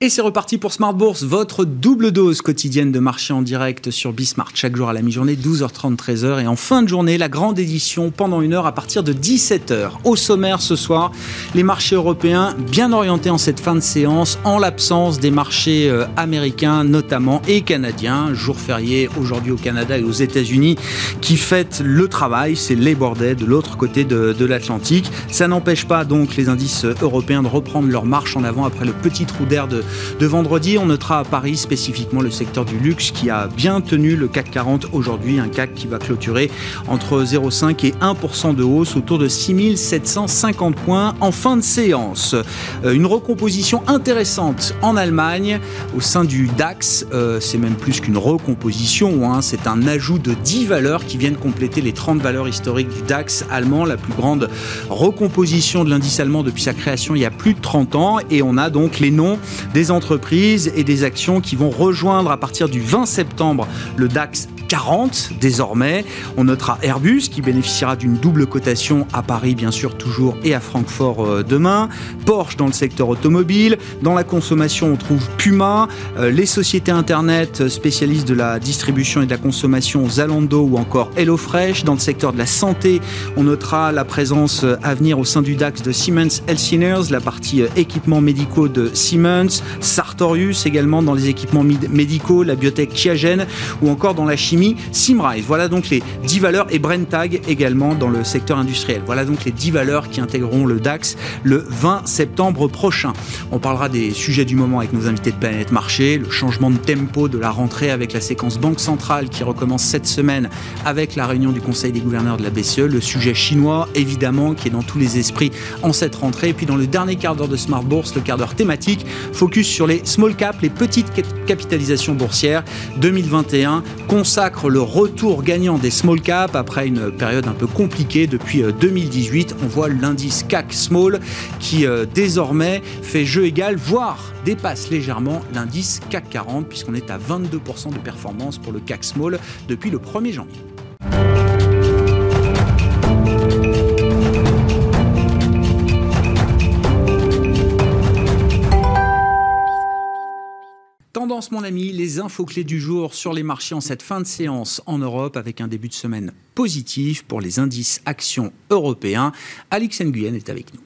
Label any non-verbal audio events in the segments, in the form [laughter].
Et c'est reparti pour Smart Bourse, votre double dose quotidienne de marché en direct sur Bismart, chaque jour à la mi-journée, 12h30, 13h. Et en fin de journée, la grande édition pendant une heure à partir de 17h. Au sommaire ce soir, les marchés européens bien orientés en cette fin de séance, en l'absence des marchés euh, américains notamment et canadiens. Jour férié aujourd'hui au Canada et aux États-Unis qui fêtent le travail, c'est Labor Day de l'autre côté de l'Atlantique. Ça n'empêche pas donc les indices européens de reprendre leur marche en avant après le petit trou d'air de de vendredi. On notera à Paris spécifiquement le secteur du luxe qui a bien tenu le CAC 40 aujourd'hui, un CAC qui va clôturer entre 0,5 et 1% de hausse autour de 6750 points en fin de séance. Euh, une recomposition intéressante en Allemagne au sein du DAX. Euh, c'est même plus qu'une recomposition, hein. c'est un ajout de 10 valeurs qui viennent compléter les 30 valeurs historiques du DAX allemand, la plus grande recomposition de l'indice allemand depuis sa création il y a plus de 30 ans. Et on a donc les noms entreprises et des actions qui vont rejoindre à partir du 20 septembre le DAX 40 désormais. On notera Airbus qui bénéficiera d'une double cotation à Paris bien sûr toujours et à Francfort euh, demain. Porsche dans le secteur automobile. Dans la consommation on trouve Puma. Euh, les sociétés internet spécialistes de la distribution et de la consommation Zalando ou encore HelloFresh. Dans le secteur de la santé on notera la présence à venir au sein du DAX de Siemens Healthineers, la partie euh, équipements médicaux de Siemens. Sartorius également dans les équipements médicaux, la biotech Chiagen ou encore dans la chimie Simrise. Voilà donc les 10 valeurs et Brentag également dans le secteur industriel. Voilà donc les 10 valeurs qui intégreront le DAX le 20 septembre prochain. On parlera des sujets du moment avec nos invités de Planète Marché, le changement de tempo de la rentrée avec la séquence Banque Centrale qui recommence cette semaine avec la réunion du Conseil des gouverneurs de la BCE, le sujet chinois évidemment qui est dans tous les esprits en cette rentrée. Et puis dans le dernier quart d'heure de Smart Bourse, le quart d'heure thématique, focus sur les small caps, les petites capitalisations boursières 2021 consacre le retour gagnant des small caps après une période un peu compliquée depuis 2018. Euh, On voit l'indice CAC Small qui euh, désormais fait jeu égal, voire dépasse légèrement l'indice CAC 40 puisqu'on est à 22% de performance pour le CAC Small depuis le 1er janvier. Mon ami, les infos clés du jour sur les marchés en cette fin de séance en Europe avec un début de semaine positif pour les indices actions européens. Alix Nguyen est avec nous.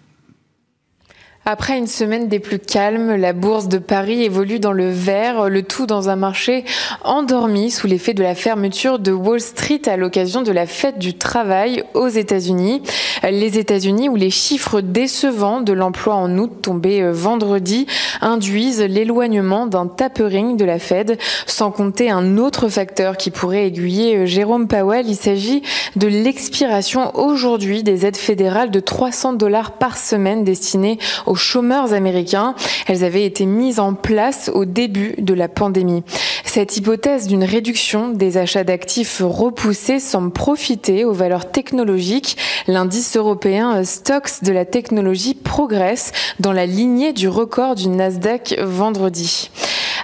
Après une semaine des plus calmes, la bourse de Paris évolue dans le vert, le tout dans un marché endormi sous l'effet de la fermeture de Wall Street à l'occasion de la fête du travail aux États-Unis. Les États-Unis où les chiffres décevants de l'emploi en août tombés euh, vendredi induisent l'éloignement d'un tapering de la Fed, sans compter un autre facteur qui pourrait aiguiller euh, Jérôme Powell. Il s'agit de l'expiration aujourd'hui des aides fédérales de 300 dollars par semaine destinées aux chômeurs américains. Elles avaient été mises en place au début de la pandémie. Cette hypothèse d'une réduction des achats d'actifs repoussés semble profiter aux valeurs technologiques. L'indice européen Stocks de la technologie progresse dans la lignée du record du Nasdaq vendredi.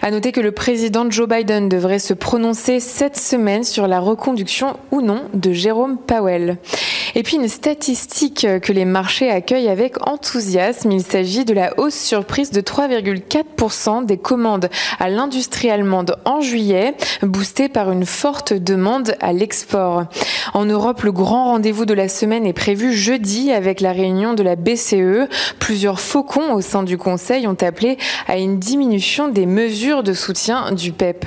À noter que le président Joe Biden devrait se prononcer cette semaine sur la reconduction ou non de Jérôme Powell. Et puis une statistique que les marchés accueillent avec enthousiasme. Il s'agit de la hausse surprise de 3,4% des commandes à l'industrie allemande en juillet, boostée par une forte demande à l'export. En Europe, le grand rendez-vous de la semaine est prévu jeudi avec la réunion de la BCE. Plusieurs faucons au sein du Conseil ont appelé à une diminution des mesures de soutien du PEP.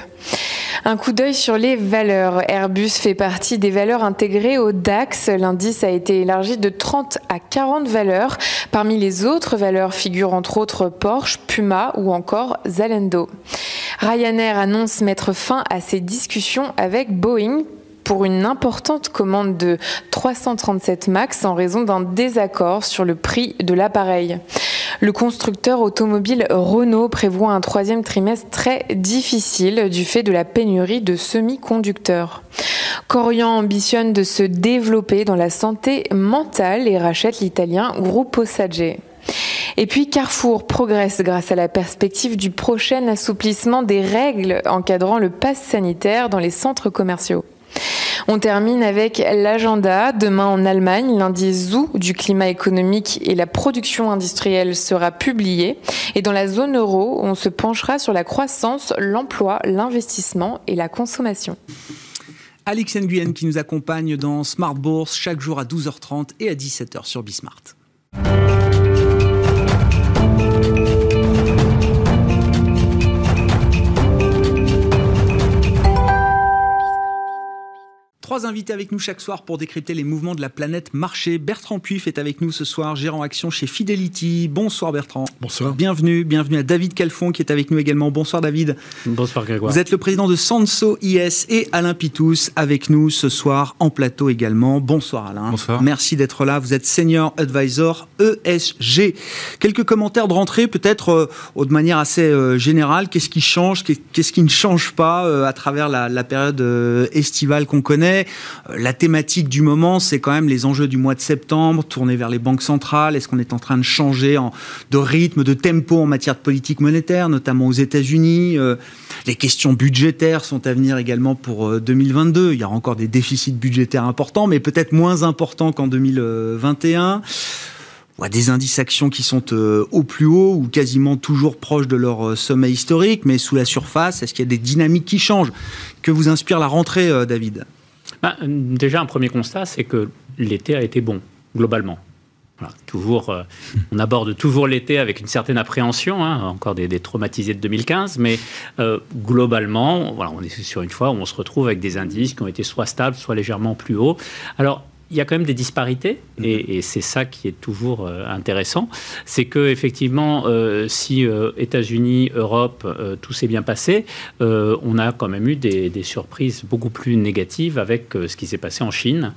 Un coup d'œil sur les valeurs. Airbus fait partie des valeurs intégrées au DAX. L'indice a été élargi de 30 à 40 valeurs. Parmi les autres valeurs figurent entre autres Porsche, Puma ou encore Zalendo. Ryanair annonce mettre fin à ses discussions avec Boeing pour une importante commande de 337 MAX en raison d'un désaccord sur le prix de l'appareil. Le constructeur automobile Renault prévoit un troisième trimestre très difficile du fait de la pénurie de semi-conducteurs. Corian ambitionne de se développer dans la santé mentale et rachète l'italien Gruppo Sage. Et puis Carrefour progresse grâce à la perspective du prochain assouplissement des règles encadrant le pass sanitaire dans les centres commerciaux. On termine avec l'agenda. Demain en Allemagne, l'indice ZOO du climat économique et la production industrielle sera publié. Et dans la zone euro, on se penchera sur la croissance, l'emploi, l'investissement et la consommation. Alix Nguyen qui nous accompagne dans Smart Bourse chaque jour à 12h30 et à 17h sur Bismart. Trois invités avec nous chaque soir pour décrypter les mouvements de la planète marché. Bertrand Puif est avec nous ce soir, gérant action chez Fidelity. Bonsoir Bertrand. Bonsoir. Bienvenue, bienvenue à David Calfon qui est avec nous également. Bonsoir David. Bonsoir Grégoire. Vous êtes le président de Sanso IS et Alain Pitous avec nous ce soir en plateau également. Bonsoir Alain. Bonsoir. Merci d'être là. Vous êtes senior advisor ESG. Quelques commentaires de rentrée peut-être euh, de manière assez euh, générale. Qu'est-ce qui change? Qu'est-ce qui ne change pas euh, à travers la, la période euh, estivale qu'on connaît? Euh, La thématique du moment, c'est quand même les enjeux du mois de septembre, tournés vers les banques centrales. Est-ce qu'on est en train de changer de rythme, de tempo en matière de politique monétaire, notamment aux États-Unis Euh, Les questions budgétaires sont à venir également pour euh, 2022. Il y aura encore des déficits budgétaires importants, mais peut-être moins importants qu'en 2021. On voit des indices actions qui sont euh, au plus haut ou quasiment toujours proches de leur euh, sommet historique, mais sous la surface, est-ce qu'il y a des dynamiques qui changent? Que vous inspire la rentrée, euh, David? Bah, déjà, un premier constat, c'est que l'été a été bon, globalement. Toujours, euh, on aborde toujours l'été avec une certaine appréhension, hein, encore des, des, traumatisés de 2015, mais euh, globalement, voilà, on est sur une fois où on se retrouve avec des indices qui ont été soit stables, soit légèrement plus hauts. Alors, il y a quand même des disparités, et, et c'est ça qui est toujours euh, intéressant. C'est que effectivement, euh, si euh, États-Unis, Europe, tout s'est bien passé, on a quand même eu des, des surprises beaucoup plus négatives avec ce qui s'est passé en Chine,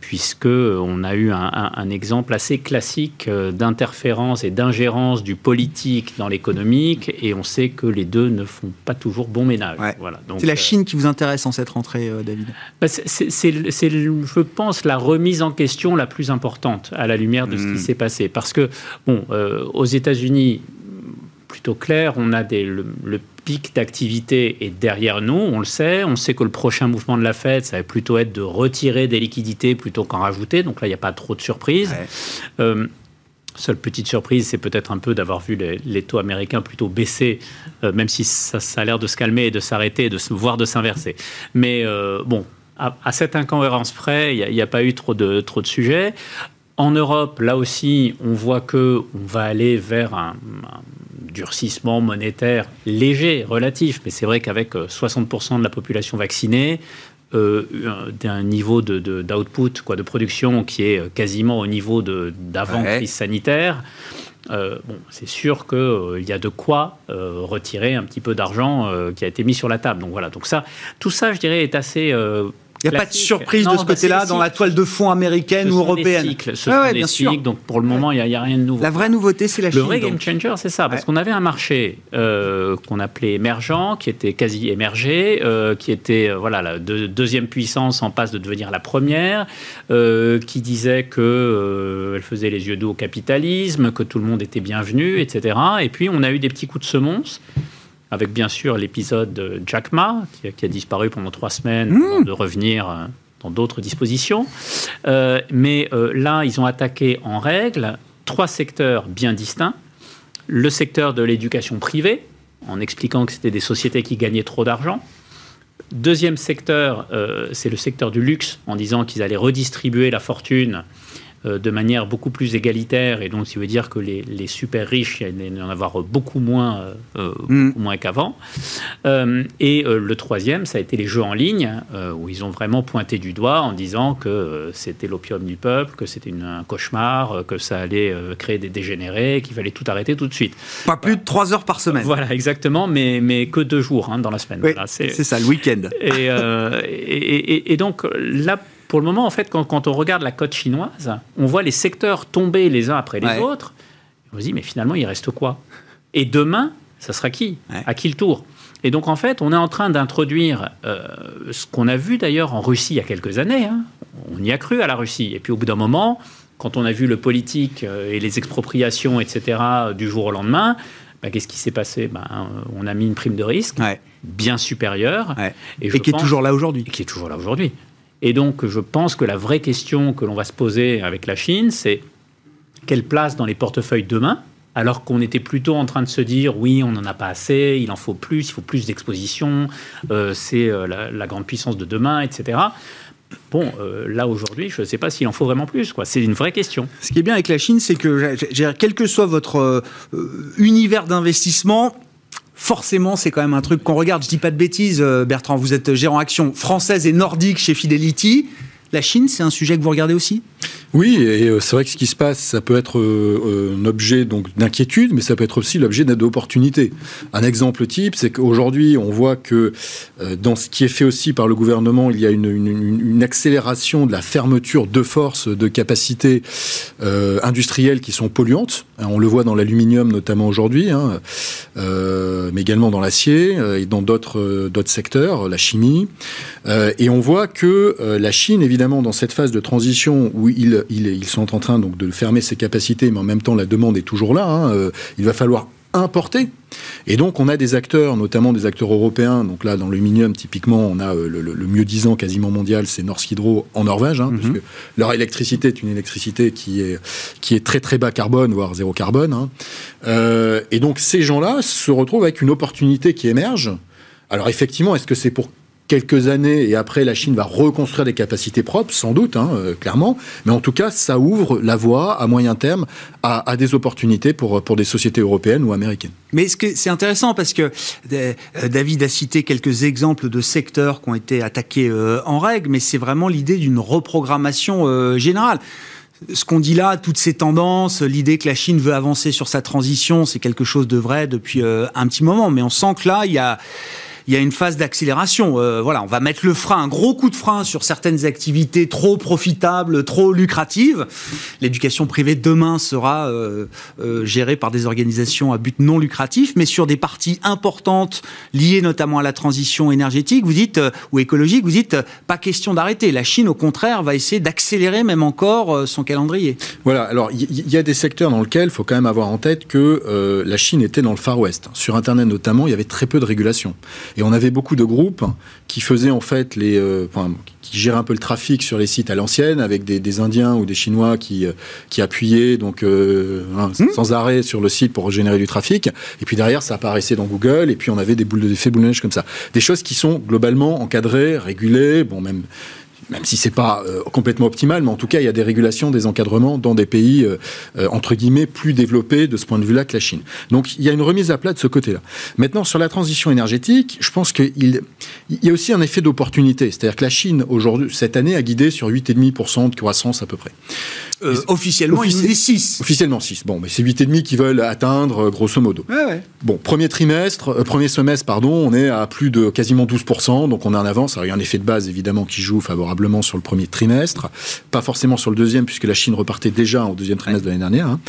puisque on a eu un, un, un exemple assez classique d'interférence et d'ingérence du politique dans l'économique, et on sait que les deux ne font pas toujours bon ménage. Ouais. Voilà. C'est la Chine qui vous intéresse en cette rentrée, David? bah, c'est, je pense, la remise en question la plus importante à la lumière de ce Mm. qui s'est passé. Parce que, bon, euh, aux États-Unis, plutôt clair, on a des, le, le pic d'activité est derrière nous, on le sait. On sait que le prochain mouvement de la Fed, ça va plutôt être de retirer des liquidités plutôt qu'en rajouter. Donc là, il n'y a pas trop de surprises. Ouais. Euh, Seule petite surprise, c'est peut-être un peu d'avoir vu les, les taux américains plutôt baisser, euh, même si ça, ça a l'air de se calmer et de s'arrêter, de se, voire de s'inverser. Mais euh, bon, à, à cette incohérence près, il n'y a, a, pas eu trop de, trop de sujets. En Europe, là aussi, on voit que on va aller vers un, un durcissement monétaire léger, relatif, mais c'est vrai qu'avec 60% de la population vaccinée, euh, d'un niveau de, d'output, quoi, de production qui est quasiment au niveau de, d'avant Ouais. crise sanitaire. Euh, bon, c'est sûr qu'il euh, y a de quoi euh, retirer un petit peu d'argent euh, qui a été mis sur la table. Donc voilà. Donc ça, tout ça, je dirais, est assez. Il n'y a pas de surprise Non, de ce bah, côté-là dans la toile de fond américaine ou sont des européenne cycles, ce Ouais, sont ouais, des bien sûr. donc pour le moment, il n'y a, a, rien de nouveau. La vraie nouveauté, c'est la Le Chine. vrai game changer, c'est ça, parce Ouais. qu'on avait un marché euh, qu'on appelait émergent, qui était quasi émergé, euh, qui était euh, voilà la de- deuxième puissance en passe de devenir la première, euh, qui disait que euh, elle faisait les yeux doux au capitalisme, que tout le monde était bienvenu, etc. Et puis on a eu des petits coups de semonce. Avec bien sûr l'épisode de Jack Ma, qui, a- qui a disparu pendant trois semaines, Mmh. avant de revenir euh, dans d'autres dispositions. Euh, mais euh, là, ils ont attaqué en règle trois secteurs bien distincts. Le secteur de l'éducation privée, en expliquant que c'était des sociétés qui gagnaient trop d'argent. Deuxième secteur, euh, c'est le secteur du luxe, en disant qu'ils allaient redistribuer la fortune de manière beaucoup plus égalitaire, et donc ça veut dire que les, les super riches, il y en avoir beaucoup moins, euh, Mm. beaucoup moins qu'avant. Euh, et euh, le troisième, ça a été les jeux en ligne, euh, où ils ont vraiment pointé du doigt en disant que euh, c'était l'opium du peuple, que c'était un cauchemar, euh, que ça allait euh, créer des dégénérés, qu'il fallait tout arrêter tout de suite. Pas plus de 3 heures par semaine. Voilà, exactement, mais, mais que deux jours hein, dans la semaine. Oui, Voilà, c'est- c'est ça, le week-end. et, euh, et, et- et donc là, pour le moment, en fait, quand, quand on regarde la cote chinoise, on voit les secteurs tomber les uns après les Ouais. autres. On se dit, mais finalement, il reste quoi? Et demain, ça sera qui? Ouais. À qui le tour? Et donc, en fait, on est en train d'introduire euh, ce qu'on a vu d'ailleurs en Russie il y a quelques années. hein. On y a cru à la Russie. Et puis, au bout d'un moment, quand on a vu le politique et les expropriations, etc., du jour au lendemain, bah, qu'est-ce qui s'est passé? Bah, On a mis une prime de risque bien supérieure. Et, qui est toujours là aujourd'hui. Qui est toujours là aujourd'hui. Et donc, je pense que la vraie question que l'on va se poser avec la Chine, c'est quelle place dans les portefeuilles demain alors qu'on était plutôt en train de se dire oui, on n'en a pas assez, il en faut plus, il faut plus d'exposition, euh, c'est euh, la, grande puissance de demain, etc. Bon, euh, là aujourd'hui, je ne sais pas s'il en faut vraiment plus. C'est une vraie question. Ce qui est bien avec la Chine, c'est que quel que soit votre univers d'investissement, forcément, c'est quand même un truc qu'on regarde. Je dis pas de bêtises, Bertrand, vous êtes gérant action française et nordique chez Fidelity. La Chine, c'est un sujet que vous regardez aussi? Oui, et euh, c'est vrai que ce qui se passe, ça peut être euh, euh, un objet d'inquiétude, mais ça peut être aussi l'objet d'opportunité. Un exemple type, c'est qu'aujourd'hui, on voit que dans ce qui est fait aussi par le gouvernement, il y a une, accélération de la fermeture de force de capacités industrielles qui sont polluantes. On le voit dans l'aluminium notamment aujourd'hui, hein, mais également dans l'acier et dans d'autres secteurs, la chimie. et on voit que la Chine, évidemment, dans cette phase de transition où ils, ils, sont en train donc, de fermer ses capacités, mais en même temps, la demande est toujours là, hein, euh, il va falloir importer. Et donc, on a des acteurs, notamment des acteurs européens. Donc là, dans l'aluminium, typiquement, on a euh, le, mieux disant quasiment mondial, c'est Norsk Hydro en Norvège, hein, mhm. leur électricité est une électricité qui est, qui est très très bas carbone, voire zéro carbone. Hein. Euh, et donc, ces gens-là se retrouvent avec une opportunité qui émerge. Alors effectivement, est-ce que c'est pour quelques années et après la Chine va reconstruire des capacités propres, sans doute, hein, euh, clairement. Mais en tout cas, ça ouvre la voie à moyen terme à, des opportunités pour, pour des sociétés européennes ou américaines. Mais c'est intéressant parce que euh, David a cité quelques exemples de secteurs qui ont été attaqués euh, en règle, mais c'est vraiment l'idée d'une reprogrammation générale ce qu'on dit là, toutes ces tendances, l'idée que la Chine veut avancer sur sa transition, c'est quelque chose de vrai depuis un petit moment. Mais on sent que là, il y a, il y a une phase d'accélération. Euh, voilà, on va mettre le frein, un gros coup de frein sur certaines activités trop profitables, trop lucratives. L'éducation privée demain sera euh, euh, gérée par des organisations à but non lucratif, mais sur des parties importantes liées notamment à la transition énergétique, vous dites ou écologique, vous dites pas question d'arrêter. La Chine, au contraire, va essayer d'accélérer même encore son calendrier. Voilà. Alors il y, a des secteurs dans lesquels il faut quand même avoir en tête que la Chine était dans le Far West. Sur Internet notamment, il y avait très peu de régulation. Et on avait beaucoup de groupes qui faisaient en fait les, euh, qui géraient un peu le trafic sur les sites à l'ancienne, avec des, Indiens ou des Chinois qui, euh, qui appuyaient donc euh, hein, hmm. sans arrêt sur le site pour générer du trafic. Et puis derrière, ça apparaissait dans Google, et puis on avait des boules de d'effet boule de neige comme ça. Des choses qui sont globalement encadrées, régulées, bon même même si c'est pas euh, complètement optimal, mais en tout cas, il y a des régulations, des encadrements dans des pays euh, euh, entre guillemets plus développés de ce point de vue-là que la Chine. Donc, il y a une remise à plat de ce côté-là. Maintenant, sur la transition énergétique, je pense qu'il il y a aussi un effet d'opportunité, c'est-à-dire que la Chine aujourd'hui cette année a guidé sur 8,5% de croissance à peu près. Officiellement, il dit 6. Officiellement 6. Bon, mais c'est 8,5 qui veulent atteindre grosso modo. Ouais, ouais. Bon, premier trimestre, premier semestre, pardon, on est à plus de quasiment 12%, donc on est en avance. Alors, il y a un effet de base évidemment qui joue favorablement sur le premier trimestre, pas forcément sur le deuxième, puisque la Chine repartait déjà au deuxième trimestre de l'année dernière. Hein.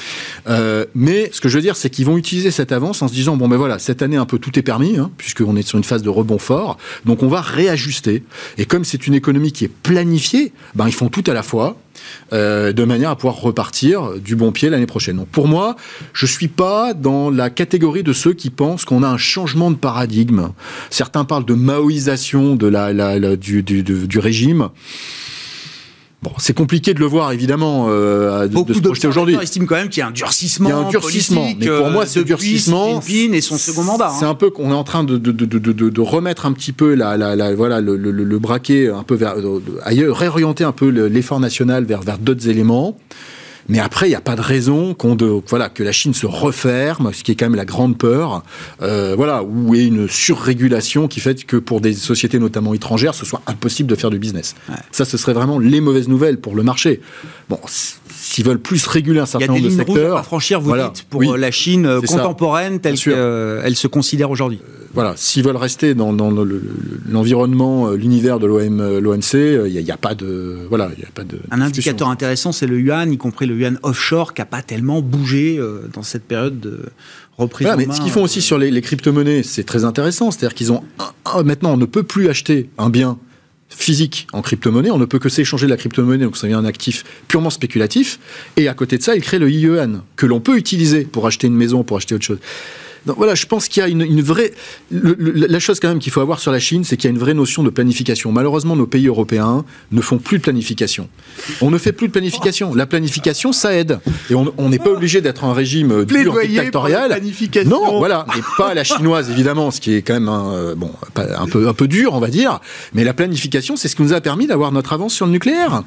Euh, mais ce que je veux dire, c'est qu'ils vont utiliser cette avance en se disant, bon ben voilà, cette année un peu tout est permis, hein, puisqu'on est sur une phase de rebond fort, donc on va réajuster. Et comme c'est une économie qui est planifiée, ben ils font tout à la fois. Euh, de manière à pouvoir repartir du bon pied l'année prochaine. Donc pour moi, je suis pas dans la catégorie de ceux qui pensent qu'on a un changement de paradigme. Certains parlent de maoïsation de la, la, du, du, du, régime. Bon, c'est compliqué de le voir, évidemment, euh, de, Beaucoup de se projeter aujourd'hui. estiment quand même qu'il y a un durcissement. Il y a un durcissement. mais pour moi, ce durcissement. et son second mandat. C'est hein. un peu qu'on est en train de, de, de, remettre un petit peu la, la, la voilà, le, le, le, braquet un peu vers, ailleurs, réorienter un peu l'effort national vers, vers d'autres éléments. Mais après, il n'y a pas de raison qu'on de, voilà, que la Chine se referme, ce qui est quand même la grande peur, euh, voilà, ou ait une surrégulation qui fait que pour des sociétés notamment étrangères, ce soit impossible de faire du business. Ça, ce serait vraiment les mauvaises nouvelles pour le marché. Bon, s'ils veulent plus réguler un certain nombre de secteurs. Il y a des lignes à franchir, vous dites, pour euh, la Chine euh, contemporaine telle qu'elle se considère aujourd'hui. voilà, s'ils veulent rester dans, l'environnement, l'univers de l'OMC, il n'y a, pas de, voilà, il a pas de. Un indicateur intéressant, c'est le yuan, y compris le yuan offshore, qui n'a pas tellement bougé euh, dans cette période de reprise. Voilà, mais ce qu'ils font aussi sur les, crypto-monnaies, c'est très intéressant. C'est-à-dire qu'ils ont maintenant, on ne peut plus acheter un bien physique en crypto-monnaie, on ne peut que s'échanger la crypto-monnaie, donc ça devient un actif purement spéculatif. Et à côté de ça, il crée le yuan, que l'on peut utiliser pour acheter une maison, pour acheter autre chose. Donc voilà, je pense qu'il y a une, vraie. la chose quand même qu'il faut avoir sur la Chine, c'est qu'il y a une vraie notion de planification. Malheureusement, nos pays européens ne font plus de planification. On ne fait plus de planification. La planification, ça aide. Et on n'est pas obligé d'être un régime dur, dictatorial. Non, voilà, mais pas la chinoise évidemment, ce qui est quand même un, euh, bon, un peu un peu dur, on va dire. Mais la planification, c'est ce qui nous a permis d'avoir notre avance sur le nucléaire.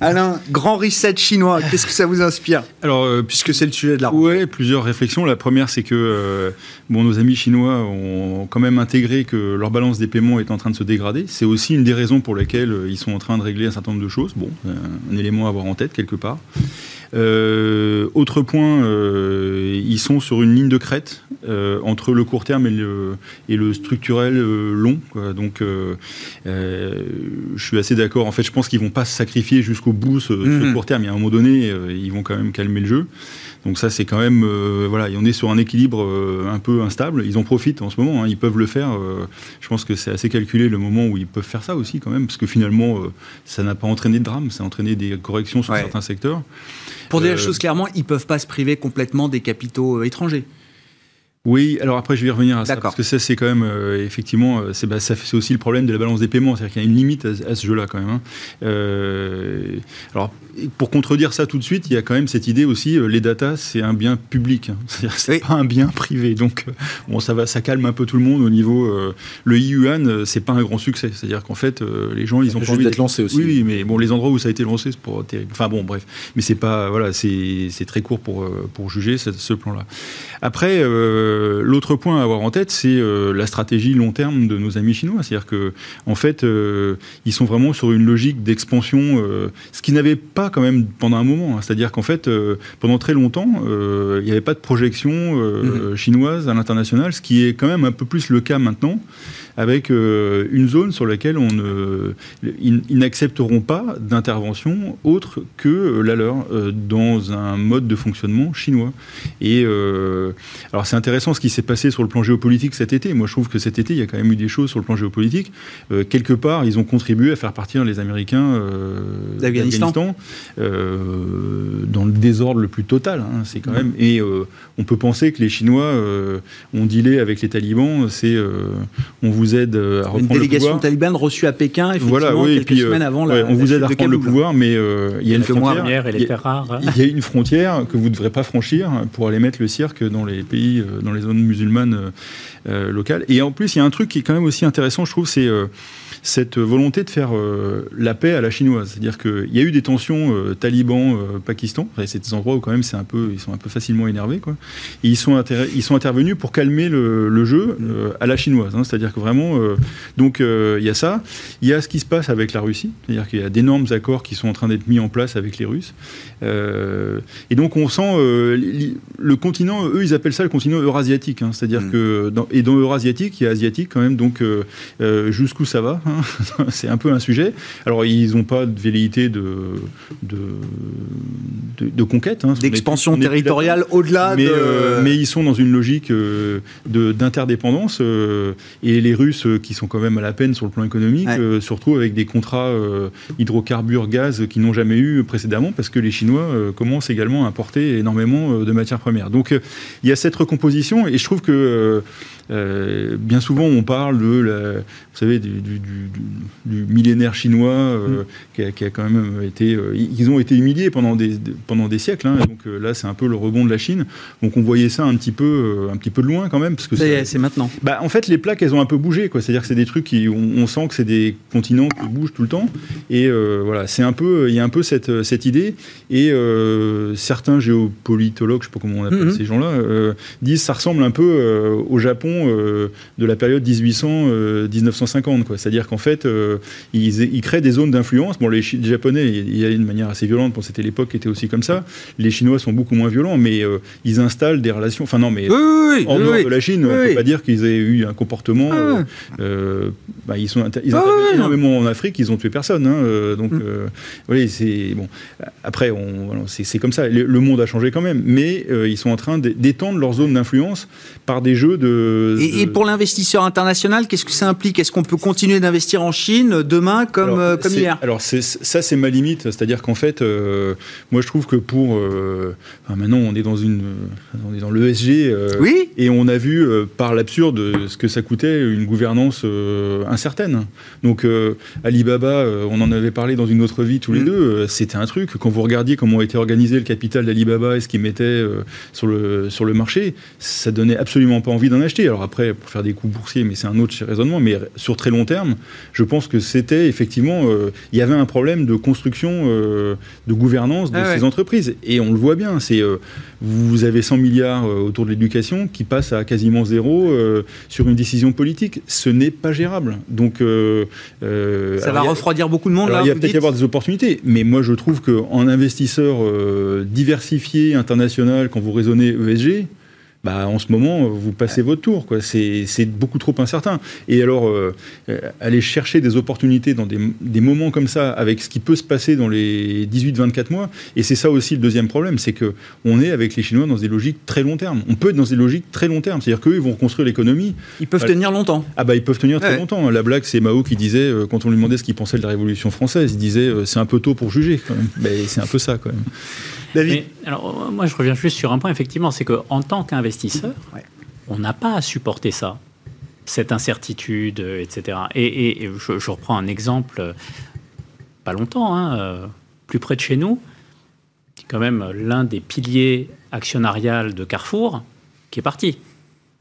Alain, grand reset chinois, qu'est-ce que ça vous inspire? Alors, euh, puisque c'est le sujet de la Oui, plusieurs réflexions. La première, c'est que euh, bon, nos amis chinois ont quand même intégré que leur balance des paiements est en train de se dégrader. C'est aussi une des raisons pour lesquelles euh, ils sont en train de régler un certain nombre de choses. Bon, un élément à avoir en tête quelque part. Euh, autre point, euh, ils sont sur une ligne de crête euh, entre le court terme et le, et le structurel long. Donc, je suis assez d'accord. En fait, je pense qu'ils vont pas se sacrifier jusqu'au bout ce, mhm. court terme. Il y a un moment donné, ils vont quand même calmer le jeu. Donc ça, c'est quand même, voilà, on est sur un équilibre un peu instable. Ils en profitent en ce moment, hein. ils peuvent le faire. je pense que c'est assez calculé le moment où ils peuvent faire ça aussi quand même, parce que finalement, ça n'a pas entraîné de drame, ça a entraîné des corrections sur certains secteurs. Pour dire la euh, chose clairement, ils ne peuvent pas se priver complètement des capitaux euh, étrangers. Oui, alors après je vais y revenir à ça parce que ça c'est quand même euh, effectivement c'est bah, ça c'est aussi le problème de la balance des paiements, c'est-à-dire qu'il y a une limite à, ce jeu-là quand même. Hein. alors pour contredire ça tout de suite, il y a quand même cette idée aussi, les data c'est un bien public, hein. [laughs] c'est-à-dire c'est pas un bien privé. Donc bon ça va, ça calme un peu tout le monde au niveau. le yuan c'est pas un grand succès, c'est-à-dire qu'en fait les gens ils ont pas envie d'être lancé aussi. Oui, mais bon les endroits où ça a été lancé c'est pour terrible. Enfin bon bref, mais c'est pas voilà c'est très court pour pour juger ce, ce plan-là. Après euh, l'autre point à avoir en tête, c'est euh, la stratégie long terme de nos amis chinois. C'est-à-dire que, en fait, euh, ils sont vraiment sur une logique d'expansion, ce qu'ils n'avaient pas quand même pendant un moment. Hein. C'est-à-dire qu'en fait, pendant très longtemps, il n'y avait pas de projection mmh. chinoise à l'international, ce qui est quand même un peu plus le cas maintenant avec euh, une zone sur laquelle on ne, ils, n'accepteront pas d'intervention autre que la leur euh, dans un mode de fonctionnement chinois. Et euh, alors c'est intéressant ce qui s'est passé sur le plan géopolitique cet été. Moi je trouve que cet été il y a quand même eu des choses sur le plan géopolitique. quelque part ils ont contribué à faire partir les Américains d'Afghanistan dans le désordre le plus total. Hein, c'est quand même et on peut penser que les Chinois ont dealé avec les talibans. C'est on vous aide euh, à reprendre Une délégation talibane reçue à Pékin, effectivement, voilà, oui, quelques puis, euh, semaines avant la, On vous aide à reprendre le pouvoir, mais euh, il y a une frontière. Hein. Il y a une frontière que vous ne devrez pas franchir pour aller mettre le cirque dans les pays, dans les zones musulmanes locales. Et en plus, il y a un truc qui est quand même aussi intéressant, je trouve, c'est cette volonté de faire euh, la paix à la chinoise. C'est-à-dire qu'il y a eu des tensions euh, talibans-Pakistan. Euh, c'est des endroits où quand même c'est un peu, ils sont un peu facilement énervés. Quoi. Et ils sont, ils sont intervenus pour calmer le, jeu à la chinoise. Hein. C'est-à-dire que vraiment, donc il y a ça. Il y a ce qui se passe avec la Russie. C'est-à-dire qu'il y a d'énormes accords qui sont en train d'être mis en place avec les Russes. et donc on sent le continent, eux ils appellent ça le continent eurasiatique. Hein. C'est-à-dire mm. que dans, et dans eurasiatique, il y a asiatique quand même. Donc jusqu'où ça va hein. [laughs] c'est un peu un sujet. Alors, ils n'ont pas de velléité de, de, de, conquête. Hein, D'expansion territoriale au-delà mais, de... Euh, mais ils sont dans une logique euh, d'interdépendance. Euh, et les Russes, qui sont quand même à la peine sur le plan économique, se retrouvent avec des contrats hydrocarbures, gaz qu'ils n'ont jamais eu précédemment, parce que les Chinois commencent également à importer énormément de matières premières. Donc, il y a cette recomposition, et je trouve que euh, bien souvent, on parle de, la, vous savez, du, millénaire chinois euh, mm. qui, a, quand même été. Euh, ils ont été humiliés pendant des, pendant des siècles. Hein, donc là, c'est un peu le rebond de la Chine. Donc on voyait ça un petit peu, un petit peu de loin quand même, parce que c'est maintenant. Bah, en fait, les plaques, elles ont un peu bougé. C'est-à-dire que c'est des trucs qui, on, sent que c'est des continents qui bougent tout le temps. Et voilà, c'est un peu, il y a un peu cette, cette idée. Et certains géopolitologues, je sais pas comment on appelle mm-hmm. ces gens-là, disent ça ressemble un peu au Japon euh, de la période 1800-1950. Euh, C'est-à-dire qu'en fait, euh, ils, créent des zones d'influence. Bon, les, Japonais y allaient de manière assez violente, bon, c'était l'époque qui était aussi comme ça. Les Chinois sont beaucoup moins violents, mais ils installent des relations. Enfin, non, mais en dehors de la Chine, on ne peut pas dire qu'ils aient eu un comportement. Ah. Bah, ils sont ils ah, énormément en Afrique, ils ont tué personne. Hein, donc, mm. c'est bon. Après, c'est comme ça. Le, monde a changé quand même, mais ils sont en train d'étendre leur zone d'influence par des jeux de de. Et, et pour l'investisseur international, qu'est-ce que ça implique? Est-ce qu'on peut continuer d'investir en Chine demain comme, Alors, euh, comme hier? Alors ça, c'est ma limite. C'est-à-dire qu'en fait, euh, moi, je trouve que pour. euh, enfin, maintenant, on est dans une, on est dans l'ESG. euh, Oui Et on a vu euh, par l'absurde euh, ce que ça coûtait une gouvernance euh, incertaine. Donc euh, Alibaba, euh, on en avait parlé dans une autre vie tous les Mm. deux. euh, C'était un truc. Quand vous regardiez comment était organisé le capital d'Alibaba et ce qu'ils mettaient euh, sur le sur le marché, ça donnait absolument pas envie d'en acheter. Alors après, pour faire des coups boursiers, mais c'est un autre raisonnement. Mais sur très long terme, je pense que c'était effectivement, euh, il y avait un problème de construction, euh, de gouvernance de Ah ces ouais. entreprises. Et on le voit bien. C'est euh, vous avez 100 milliards autour de l'éducation qui passent à quasiment zéro sur une décision politique. Ce n'est pas gérable. Donc, Ça va a- refroidir beaucoup de monde là il y a peut-être y avoir des opportunités, mais moi je trouve qu'en investisseur diversifié, international, quand vous raisonnez ESG, bah, en ce moment, vous passez votre tour. quoi. C'est c'est beaucoup trop incertain. Et alors, euh, euh, aller chercher des opportunités dans des, des moments comme ça, avec ce qui peut se passer dans les 18-24 mois, et c'est ça aussi le deuxième problème, c'est que on est avec les Chinois dans des logiques très long terme. On peut être dans des logiques très long terme. C'est-à-dire qu'eux, ils vont reconstruire l'économie. Ils peuvent Ouais. tenir longtemps. Ah bah ils peuvent tenir très Ouais. longtemps. La blague c'est Mao qui disait euh, quand on lui demandait ce qu'il pensait de la Révolution française, il disait euh, c'est un peu tôt pour juger. Quand même. Mais c'est un peu ça quand même. David Mais, alors, euh, moi, je reviens juste sur un point, effectivement, c'est qu'en tant qu'investisseur, Ouais. on n'a pas à supporter ça, cette incertitude, euh, etc. Et, et- et je, je reprends un exemple, euh, pas longtemps, hein, euh, plus près de chez nous, qui est quand même l'un des piliers actionnariales de Carrefour, qui est parti.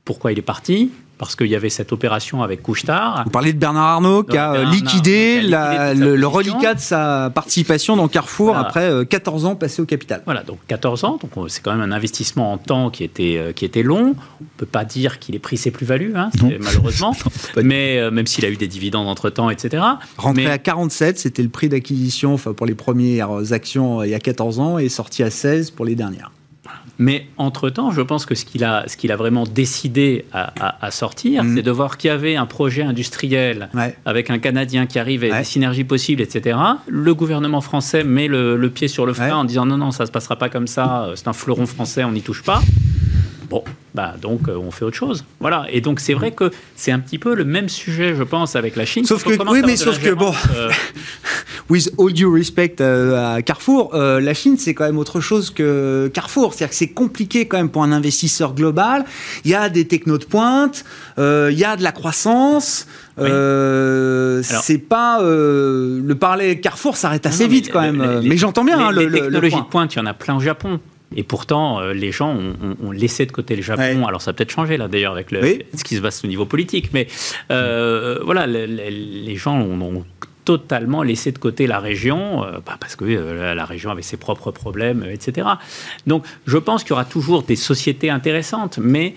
Pourquoi il est parti? Parce qu'il y avait cette opération avec Couchetard. Vous parlez de Bernard Arnault qui a euh, Bernard liquidé, Arnault qui a la- liquidé le, reliquat de sa participation dans Carrefour Voilà. après euh, 14 ans passés au capital. Voilà, donc 14 ans, donc on- c'est quand même un investissement en temps qui était, euh, qui était long. On ne peut pas dire qu'il ait pris ses plus-values, hein, [laughs] malheureusement, mais euh, même s'il a eu des dividendes entre-temps, etc. Rentré Mais- à 47, c'était le prix d'acquisition pour les premières actions euh, il y a 14 ans et sorti à 16 pour les dernières. Mais entre-temps, je pense que ce qu'il a, a vraiment décidé à, à- à sortir, Mhm. c'est de voir qu'il y avait un projet industriel Ouais. avec un Canadien qui arrive et Ouais. des synergies possibles, etc. Le gouvernement français met le, le pied sur le frein Ouais. en disant non, non, ça ne se passera pas comme ça, euh, c'est un fleuron français, on n'y touche pas. Bon, bah donc euh, on fait autre chose. Voilà. Et donc c'est vrai que c'est un petit peu le même sujet, je pense, avec la Chine. Sauf que- oui, mais sauf que, bon. euh, [laughs] With all due respect euh, à Carrefour, euh, la Chine c'est quand même autre chose que Carrefour. C'est-à-dire que c'est compliqué quand même pour un investisseur global. Il y a des technos de pointe, il y a de la croissance. Oui. Euh, c'est pas euh, le parler Carrefour s'arrête assez non, vite quand même. les- mais j'entends bien les, hein, le, les le- le technologies point. de pointe, il y en a plein au Japon. Et pourtant, euh, les gens ont, ont- ont laissé de côté le Japon. Ouais. Alors, ça a peut-être changé, là, d'ailleurs, avec le- Oui. ce qui se passe au niveau politique. Mais euh, voilà, le- le- les gens ont, ont totalement laissé de côté la région, euh, bah, parce que euh, la- région avait ses propres problèmes, euh, etc. Donc, je pense qu'il y aura toujours des sociétés intéressantes, mais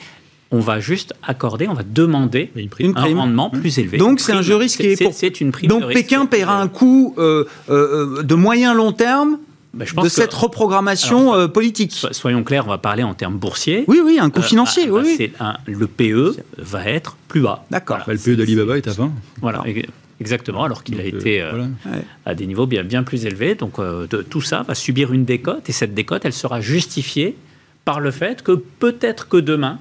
on va juste accorder, on va demander Une prime. Une un rendement plus élevé. Donc, c'est un jeu risqué C'est- pour- C'est une prime de Donc risque. Pékin paiera un coût euh, euh, de moyen long terme Bah, je pense de que- cette reprogrammation euh, politique. So- Soyons clairs, on va parler en termes boursiers. Oui, oui, un coût Euh, financier. ah, oui, bah, oui. un- le PE va être plus bas. D'accord. Bah, le PE d'Alibaba est à 20. Voilà, exactement, alors qu'il a euh, été euh, voilà. à des niveaux bien, bien plus élevés. Donc euh, de- tout ça va subir une décote, et cette décote, elle sera justifiée par le fait que peut-être que demain,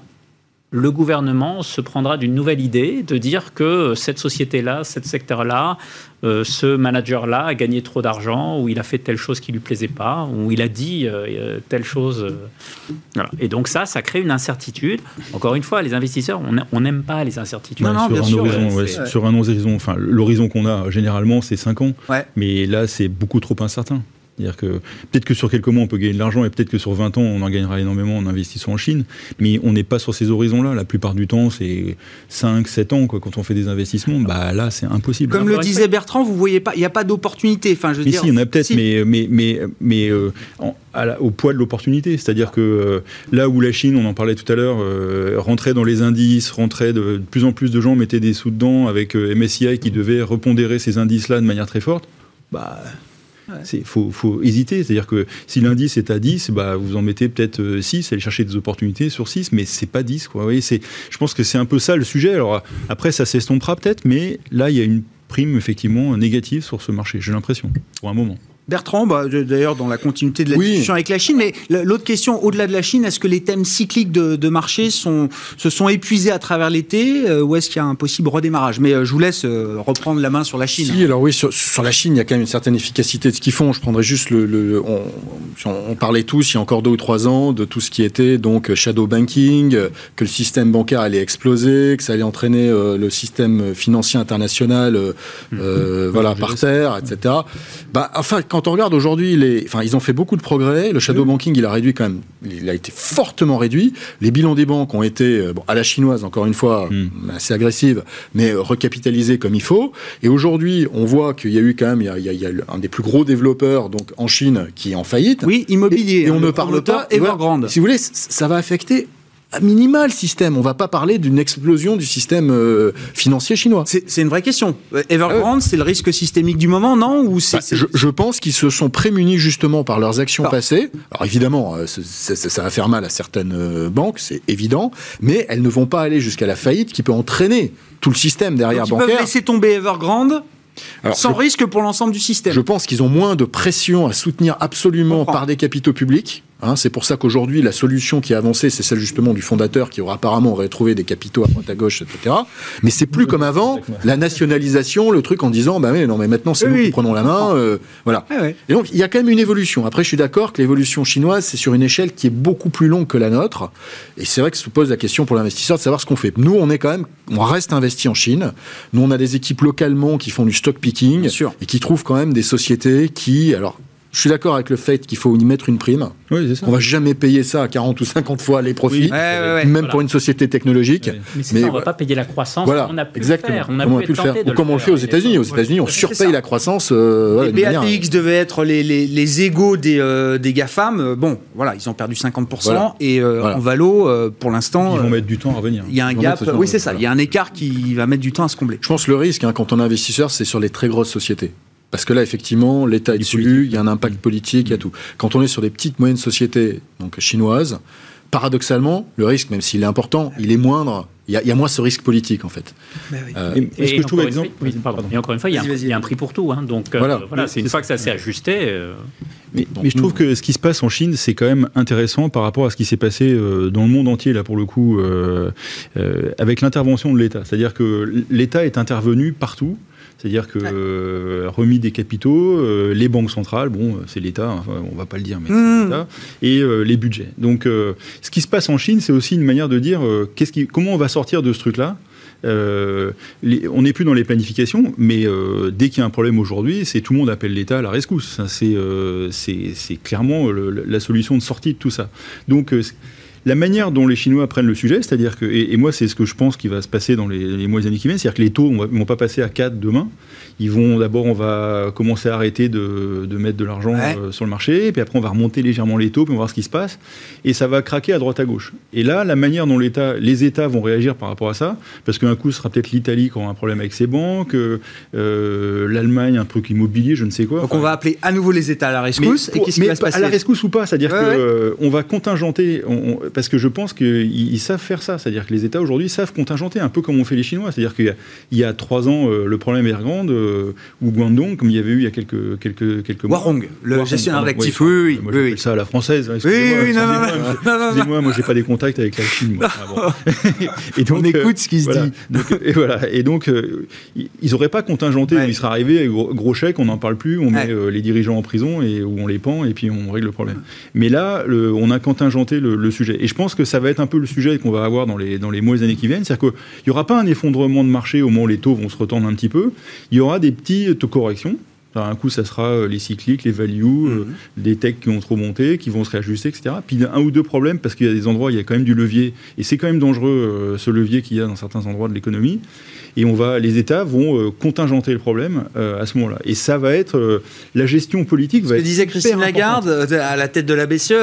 le gouvernement se prendra d'une nouvelle idée de dire que cette société-là, ce secteur-là, euh, ce manager-là a gagné trop d'argent, ou il a fait telle chose qui lui plaisait pas, ou il a dit euh, euh, telle chose. euh, voilà. Et donc ça, ça crée une incertitude. Encore une fois, les investisseurs, on n'aime pas les incertitudes. Non, non, sur, bien un sûr, horizon, ouais, ouais, c'est- sur un horizon, enfin l'horizon qu'on a généralement c'est 5 ans, Ouais. mais là c'est beaucoup trop incertain. C'est-à-dire que peut-être que sur quelques mois on peut gagner de l'argent et peut-être que sur 20 ans on en gagnera énormément en investissant en Chine, mais on n'est pas sur ces horizons-là. La plupart du temps c'est 5, 7 ans quoi, quand on fait des investissements. Bah là c'est impossible. Comme le disait Bertrand, vous voyez pas, il n'y a pas d'opportunité. Enfin, je veux Mais dire, si, il y en a peut-être, si. mais, mais, mais, mais euh, en- à la- au poids de l'opportunité. C'est-à-dire que euh, là où la Chine, on en parlait tout à l'heure, euh, rentrait dans les indices, rentrait de, de plus en plus de gens mettaient des sous dedans avec euh, MSCI qui devait repondérer ces indices-là de manière très forte, bah. Il faut, hésiter, c'est-à-dire que si l'indice est à 10, bah, vous en mettez peut-être euh, 6, aller chercher des opportunités sur 6, mais c'est pas 10. Quoi. Vous voyez, je pense que c'est un peu ça le sujet. Alors après, ça s'estompera peut-être, mais là, il y a une prime effectivement négative sur ce marché, j'ai l'impression, pour un moment. Bertrand, bah, d'ailleurs dans la continuité de la discussion avec la Chine, mais l'autre question, au-delà de la Chine, est-ce que les thèmes cycliques de, marché sont, se sont épuisés à travers l'été euh, ou est-ce qu'il y a un possible redémarrage? Mais euh, je vous laisse euh, reprendre la main sur la Chine. Si, alors oui, sur, la Chine, il y a quand même une certaine efficacité de ce qu'ils font. Je prendrais juste le... on, on, parlait tous, il y a encore deux ou trois ans, de tout ce qui était donc shadow banking, que le système bancaire allait exploser, que ça allait entraîner le système financier international mmh. voilà, par terre, etc. Bah, enfin, quand quand on regarde aujourd'hui, les... enfin, ils ont fait beaucoup de progrès. Le shadow banking, il a réduit quand même, il a été fortement réduit. Les bilans des banques ont été, euh, bon, à la chinoise, encore une fois, hmm. assez agressive, mais recapitalisés comme il faut. Et aujourd'hui, on voit qu'il y a eu quand même, il y a, un des plus gros développeurs donc en Chine qui est en faillite. Oui, immobilier. Et, on ne parle pas. Evergrande. si vous voulez, ça va affecter à minima le système. On va pas parler d'une explosion du système euh, financier chinois. C'est une vraie question. Evergrande, c'est le risque systémique du moment, non Ou bah, je, je, pense qu'ils se sont prémunis justement par leurs actions ah. passées. Alors évidemment, euh, ça, va faire mal à certaines euh, banques, c'est évident, mais elles ne vont pas aller jusqu'à la faillite qui peut entraîner tout le système derrière Donc, bancaire. Ils peuvent laisser tomber Evergrande sans risque pour l'ensemble du système. Je pense qu'ils ont moins de pression à soutenir absolument par des capitaux publics Hein, c'est pour ça qu'aujourd'hui, la solution qui est avancée, c'est celle justement du fondateur qui aura apparemment retrouvé des capitaux à droite à gauche, etc. Mais c'est plus comme avant, la nationalisation, le truc en disant, bah oui, non, mais maintenant c'est nous qui prenons la main, euh, voilà. Ah Et donc il y a quand même une évolution. Après, je suis d'accord que l'évolution chinoise, c'est sur une échelle qui est beaucoup plus longue que la nôtre. Et c'est vrai que se pose la question pour l'investisseur de savoir ce qu'on fait. Nous, on est quand même, on reste investi en Chine. Nous, on a des équipes localement qui font du stock picking et qui trouvent quand même des sociétés qui, alors je suis d'accord avec le fait qu'il faut y mettre une prime. Oui, ça. On va jamais payer ça à 40 ou 50 fois les profits, même pour une société technologique. Mais, mais ça, on ne va pas payer la croissance. Voilà, on a pu exactement. Le faire. On a, pu, le faire. Ou comme on le fait aux États-Unis. Aux États-Unis, on surpaye la croissance. Euh, les BATX devaient être les, les, les égaux des, euh, des GAFAM. Euh, bon, voilà, ils ont perdu 50%. Et euh, en Valo, pour l'instant. Ils vont mettre du temps à revenir. Il y a un gap. Oui, c'est ça. Il y a un écart qui va mettre du temps à se combler. Je pense que le risque, hein, quand on est investisseur, c'est sur les très grosses sociétés. Parce que là, effectivement, l'État est dessus, il y a un impact politique, il y a tout. Quand on est sur des petites, moyennes sociétés donc chinoises, paradoxalement, le risque, même s'il est important, il est moindre. Il y, a, moins ce risque politique, en fait. et, encore une fois, il y, a un, prix pour tout. Hein. donc euh, voilà, c'est une fois que ça s'est ajusté. Euh, mais, je trouve que ce qui se passe en Chine, c'est quand même intéressant par rapport à ce qui s'est passé euh, dans le monde entier, là, pour le coup, avec l'intervention de l'État. C'est-à-dire que l'État est intervenu partout. C'est-à-dire que euh, remis des capitaux, euh, les banques centrales, bon, c'est l'État, enfin, on va pas le dire, mais c'est mmh. l'État, et euh, les budgets. Donc, ce qui se passe en Chine, c'est aussi une manière de dire qu'est-ce qui, comment on va sortir de ce truc-là. on n'est plus dans les planifications, mais dès qu'il y a un problème aujourd'hui, c'est tout le monde appelle l'État à la rescousse. C'est clairement la solution de sortie de tout ça. Donc la manière dont les Chinois prennent le sujet, c'est-à-dire que, et, moi c'est ce que je pense qui va se passer dans les, mois et années qui viennent, c'est-à-dire que les taux ne vont pas passer à 4 demain, ils vont d'abord, on va commencer à arrêter de, mettre de l'argent euh, sur le marché, puis après on va remonter légèrement les taux, puis on va voir ce qui se passe, et ça va craquer à droite à gauche. Et là, la manière dont les États vont réagir par rapport à ça, parce qu'un coup ce sera peut-être l'Italie qui aura un problème avec ses banques, euh, l'Allemagne un truc immobilier, je ne sais quoi. Donc on va appeler à nouveau les États à la rescousse. et qu'est-ce qui va se passer À la rescousse ou pas, c'est-à-dire qu'on euh, va contingenter, parce que je pense qu'ils savent faire ça, c'est-à-dire que les États aujourd'hui savent contingenter, un peu comme on fait les Chinois, c'est-à-dire qu'il y, a trois ans, le problème est grand euh, ou Guangdong, comme il y avait eu il y a quelques, quelques, quelques mois. Warong, le gestionnaire d'actifs, oui, oui. Moi, oui, ça à la française. Hein, oui, oui, non, non, non. Excusez-moi, moi, j'ai pas des contacts avec la Chine. Moi. Ah, [laughs] et donc, On écoute ce qui se dit. et voilà. Et donc, euh, ils n'auraient pas contingenté. Il serait arrivé, gros, gros chèque, on n'en parle plus, on met euh, les dirigeants en prison et où on les pend et puis on règle le problème. Mais là, on a contingenté le, sujet. Et je pense que ça va être un peu le sujet qu'on va avoir dans les, dans les mois et années qui viennent. C'est-à-dire qu'il n'y aura pas un effondrement de marché au moment où les taux vont se retendre un petit peu. Il y aura des petites corrections. un coup, ça sera euh, les cycliques, les values, euh, mhm. les techs qui vont trop monter, qui vont se réajuster, etc. Puis un ou deux problèmes, parce qu'il y a des endroits, il y a quand même du levier, et c'est quand même dangereux, euh, ce levier qu'il y a dans certains endroits de l'économie et on va, les États vont euh, contingenter le problème euh, à ce moment-là. Et ça va être euh, la gestion politique. Ce que disait Christine Lagarde à la tête de la BCE,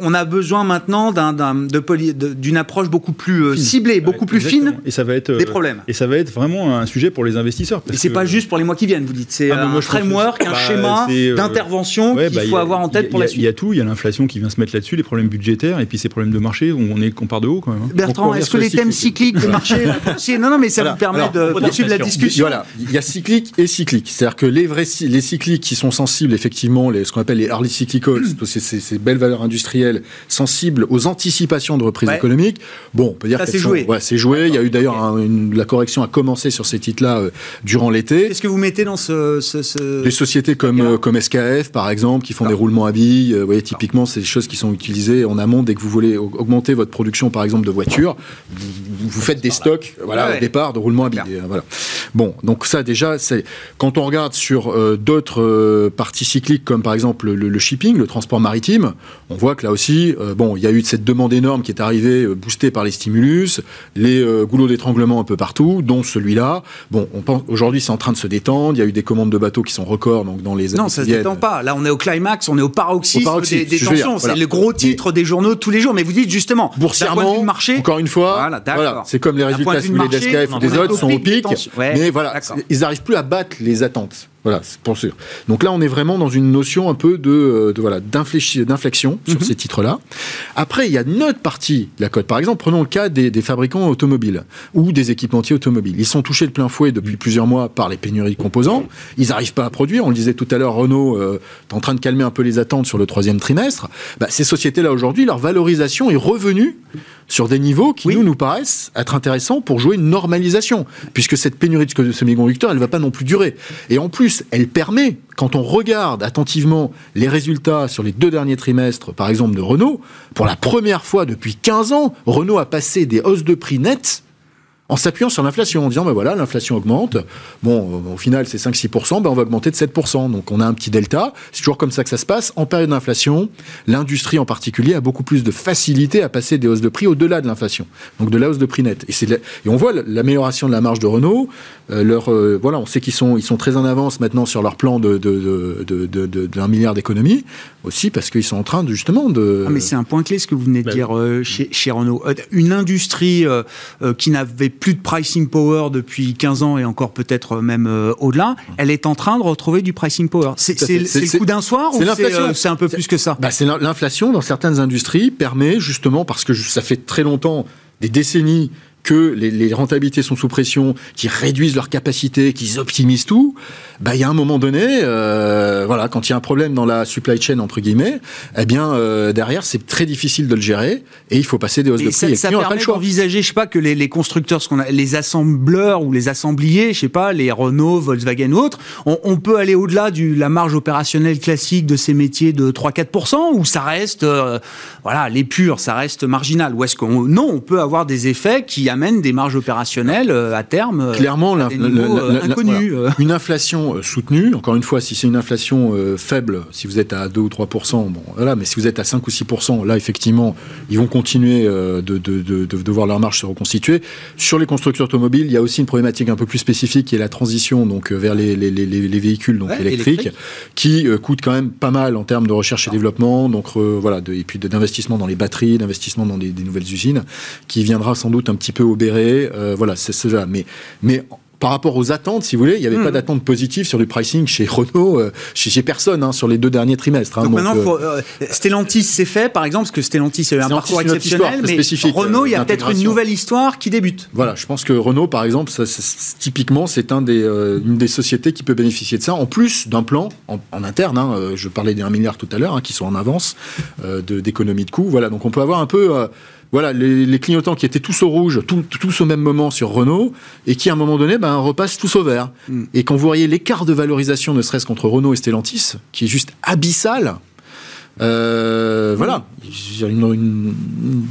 on a besoin maintenant d'une approche beaucoup plus ciblée, beaucoup plus fine. Et ça va être des problèmes. Et ça va être vraiment un sujet pour les investisseurs. et c'est pas juste pour les mois qui viennent, vous dites. C'est ah, un framework, un Bah, schéma euh, d'intervention Ouais, qu'il bah, faut a- avoir en tête a- pour la suite Il y a tout, il y a l'inflation qui vient se mettre là-dessus, les problèmes budgétaires et puis ces problèmes de marché on est qu'on part de haut quand même. hein. Bertrand, on est-ce que les thèmes cyclique. cycliques de marché [laughs] Non, non, mais ça Voilà. vous permet Alors, de poursuivre la discussion. Voilà, il y a cyclique et cyclique. C'est-à-dire que les vrais les cycliques qui sont sensibles, effectivement, les, ce qu'on appelle les early cyclicals, tous ces, ces- ces belles valeurs industrielles sensibles aux anticipations de reprise Ouais. économique. Bon, on peut dire qu'elles c'est joué. Ouais, c'est joué. Il y a eu d'ailleurs un- la correction a commencé sur ces titres-là euh, durant l'été. Qu'est-ce que vous mettez dans ce. ce- ce- Des sociétés comme, euh, comme SKF, par exemple, qui font des roulements à billes, euh, vous voyez, typiquement, c'est des choses qui sont utilisées en amont dès que vous voulez au- augmenter votre production, par exemple, de voitures. Vous, vous faites des stocks, voilà, Ouais. au départ, de roulements Voilà. Bon, donc ça, déjà, c'est quand on regarde sur euh, d'autres euh, parties cycliques, comme par exemple le, le shipping, le transport maritime, on voit que là aussi, euh, bon, il y a eu cette demande énorme qui est arrivée, boostée par les stimulus, les goulots d'étranglement un peu partout, dont celui-là. Bon, on pense aujourd'hui, c'est en train de se détendre. Il y a eu des commandes de bateaux qui sont records, donc dans les Non, ça qui se détend pas. Là, on est au climax, on est au paroxysme, Au paroxysme, des, des tensions. voilà. C'est le gros titre des journaux tous les jours. Mais vous dites justement, d'un point de Boursièrement, vue marché, encore une fois, Voilà, d'accord. voilà, c'est comme les résultats point de si vue vous voulez marché, d'SKF ou des autres sont au pic. Ouais, mais voilà, ils n'arrivent plus à battre les attentes. Voilà, c'est pour sûr. Donc là, on est vraiment dans une notion un peu de, euh, de voilà d'inflexion sur Mhm. ces titres-là. Après, il y a une autre partie de la cote. Par exemple, prenons le cas des, des fabricants automobiles ou des équipementiers automobiles. Ils sont touchés de plein fouet depuis plusieurs mois par les pénuries de composants. Ils n'arrivent pas à produire. On le disait tout à l'heure, Renault euh, est en train de calmer un peu les attentes sur le troisième trimestre. Bah, ces sociétés-là aujourd'hui, leur valorisation est revenue sur des niveaux qui Oui. nous nous paraissent être intéressants pour jouer une normalisation, puisque cette pénurie de semi-conducteurs, elle ne va pas non plus durer. Et en plus, elle permet, quand on regarde attentivement les résultats sur les deux derniers trimestres, par exemple de Renault, pour la première fois depuis 15 ans, Renault a passé des hausses de prix nettes en s'appuyant sur l'inflation, en disant, ben voilà, l'inflation augmente, bon, euh, au final c'est 5-6%, ben on va augmenter de 7%, donc on a un petit delta, c'est toujours comme ça que ça se passe. En période d'inflation, l'industrie en particulier a beaucoup plus de facilité à passer des hausses de prix au-delà de l'inflation, donc de la hausse de prix nette. Et, la- et on voit l'amélioration de la marge de Renault, euh, leur, euh, voilà, on sait qu'ils sont, ils sont très en avance maintenant sur leur plan de, de, de, de, de- d'un milliard d'économies, aussi parce qu'ils sont en train de, justement de... Ah, mais c'est un point clé ce que vous venez de Bah dire euh, chez, chez Renault. Une industrie euh, euh, qui n'avait plus de pricing power depuis 15 ans et encore peut-être euh, même euh, au-delà, elle est en train de retrouver du pricing power. C'est le coup d'un soir ou c'est euh, c'est un peu plus que ça? Bah, c'est l'in- l'inflation dans certaines industries permet justement parce que ça fait très longtemps, des décennies que les, les rentabilités sont sous pression, qui réduisent leur capacité, qu'ils optimisent tout, bah il y a un moment donné, euh, voilà, quand il y a un problème dans la supply chain entre guillemets, eh bien euh, derrière c'est très difficile de le gérer et il faut passer des hausses de Et prix. ça, et ça permet d'envisager, je sais pas, que les, les constructeurs, ce qu'on a, les assembleurs ou les assembliers, je sais pas, les Renault, Volkswagen ou autres, on, on peut aller au-delà de la marge opérationnelle classique de ces métiers de 3-4% ou ça reste, euh, voilà, les purs, ça reste marginal. Ou est-ce qu'on, non, on peut avoir des effets qui amènent des marges opérationnelles euh, à terme Clairement, à l'inf- des niveaux, la- la- la- inconnus. voilà. Une inflation euh, soutenue, encore une fois, si c'est une inflation euh, faible, si vous êtes à 2 ou 3 bon, voilà, mais si vous êtes à 5 ou 6 là, effectivement, ils vont continuer euh, de, de, de, de, voir leur marge se reconstituer. Sur les constructeurs automobiles, il y a aussi une problématique un peu plus spécifique qui est la transition donc euh, vers les, les, les, les véhicules donc Ouais, électriques, qui euh, coûtent quand même pas mal en termes de recherche et développement, donc euh, voilà, et puis d'investissement dans les batteries, d'investissement dans des, nouvelles usines, qui viendra sans doute un petit peu obérer. euh, voilà, c'est cela. Mais, mais par rapport aux attentes, si vous voulez, il n'y avait pas d'attente positive sur du pricing chez Renault, euh, chez, chez personne, hein, sur les deux derniers trimestres. hein. Donc, Donc, maintenant, euh, faut, euh, Stellantis c'est fait, par exemple, parce que Stellantis a eu un parcours exceptionnel, mais Renault, il y a peut-être une nouvelle histoire qui débute. Voilà, je pense que Renault, par exemple, ça, typiquement, c'est un des, euh, une des sociétés qui peut bénéficier de ça, en plus d'un plan en, en interne. hein, je parlais des 1 milliard tout à l'heure, hein, qui sont en avance euh, de- d'économie de, coûts. Voilà, donc on peut avoir un peu, euh, voilà, les, les clignotants qui étaient tous au rouge, tout- tous au même moment sur Renault, et qui à un moment donné, ben, repassent tous au vert. Mm. Et quand vous voyez l'écart de valorisation, ne serait-ce qu'entre Renault et Stellantis, qui est juste abyssal. euh, voilà, une, une-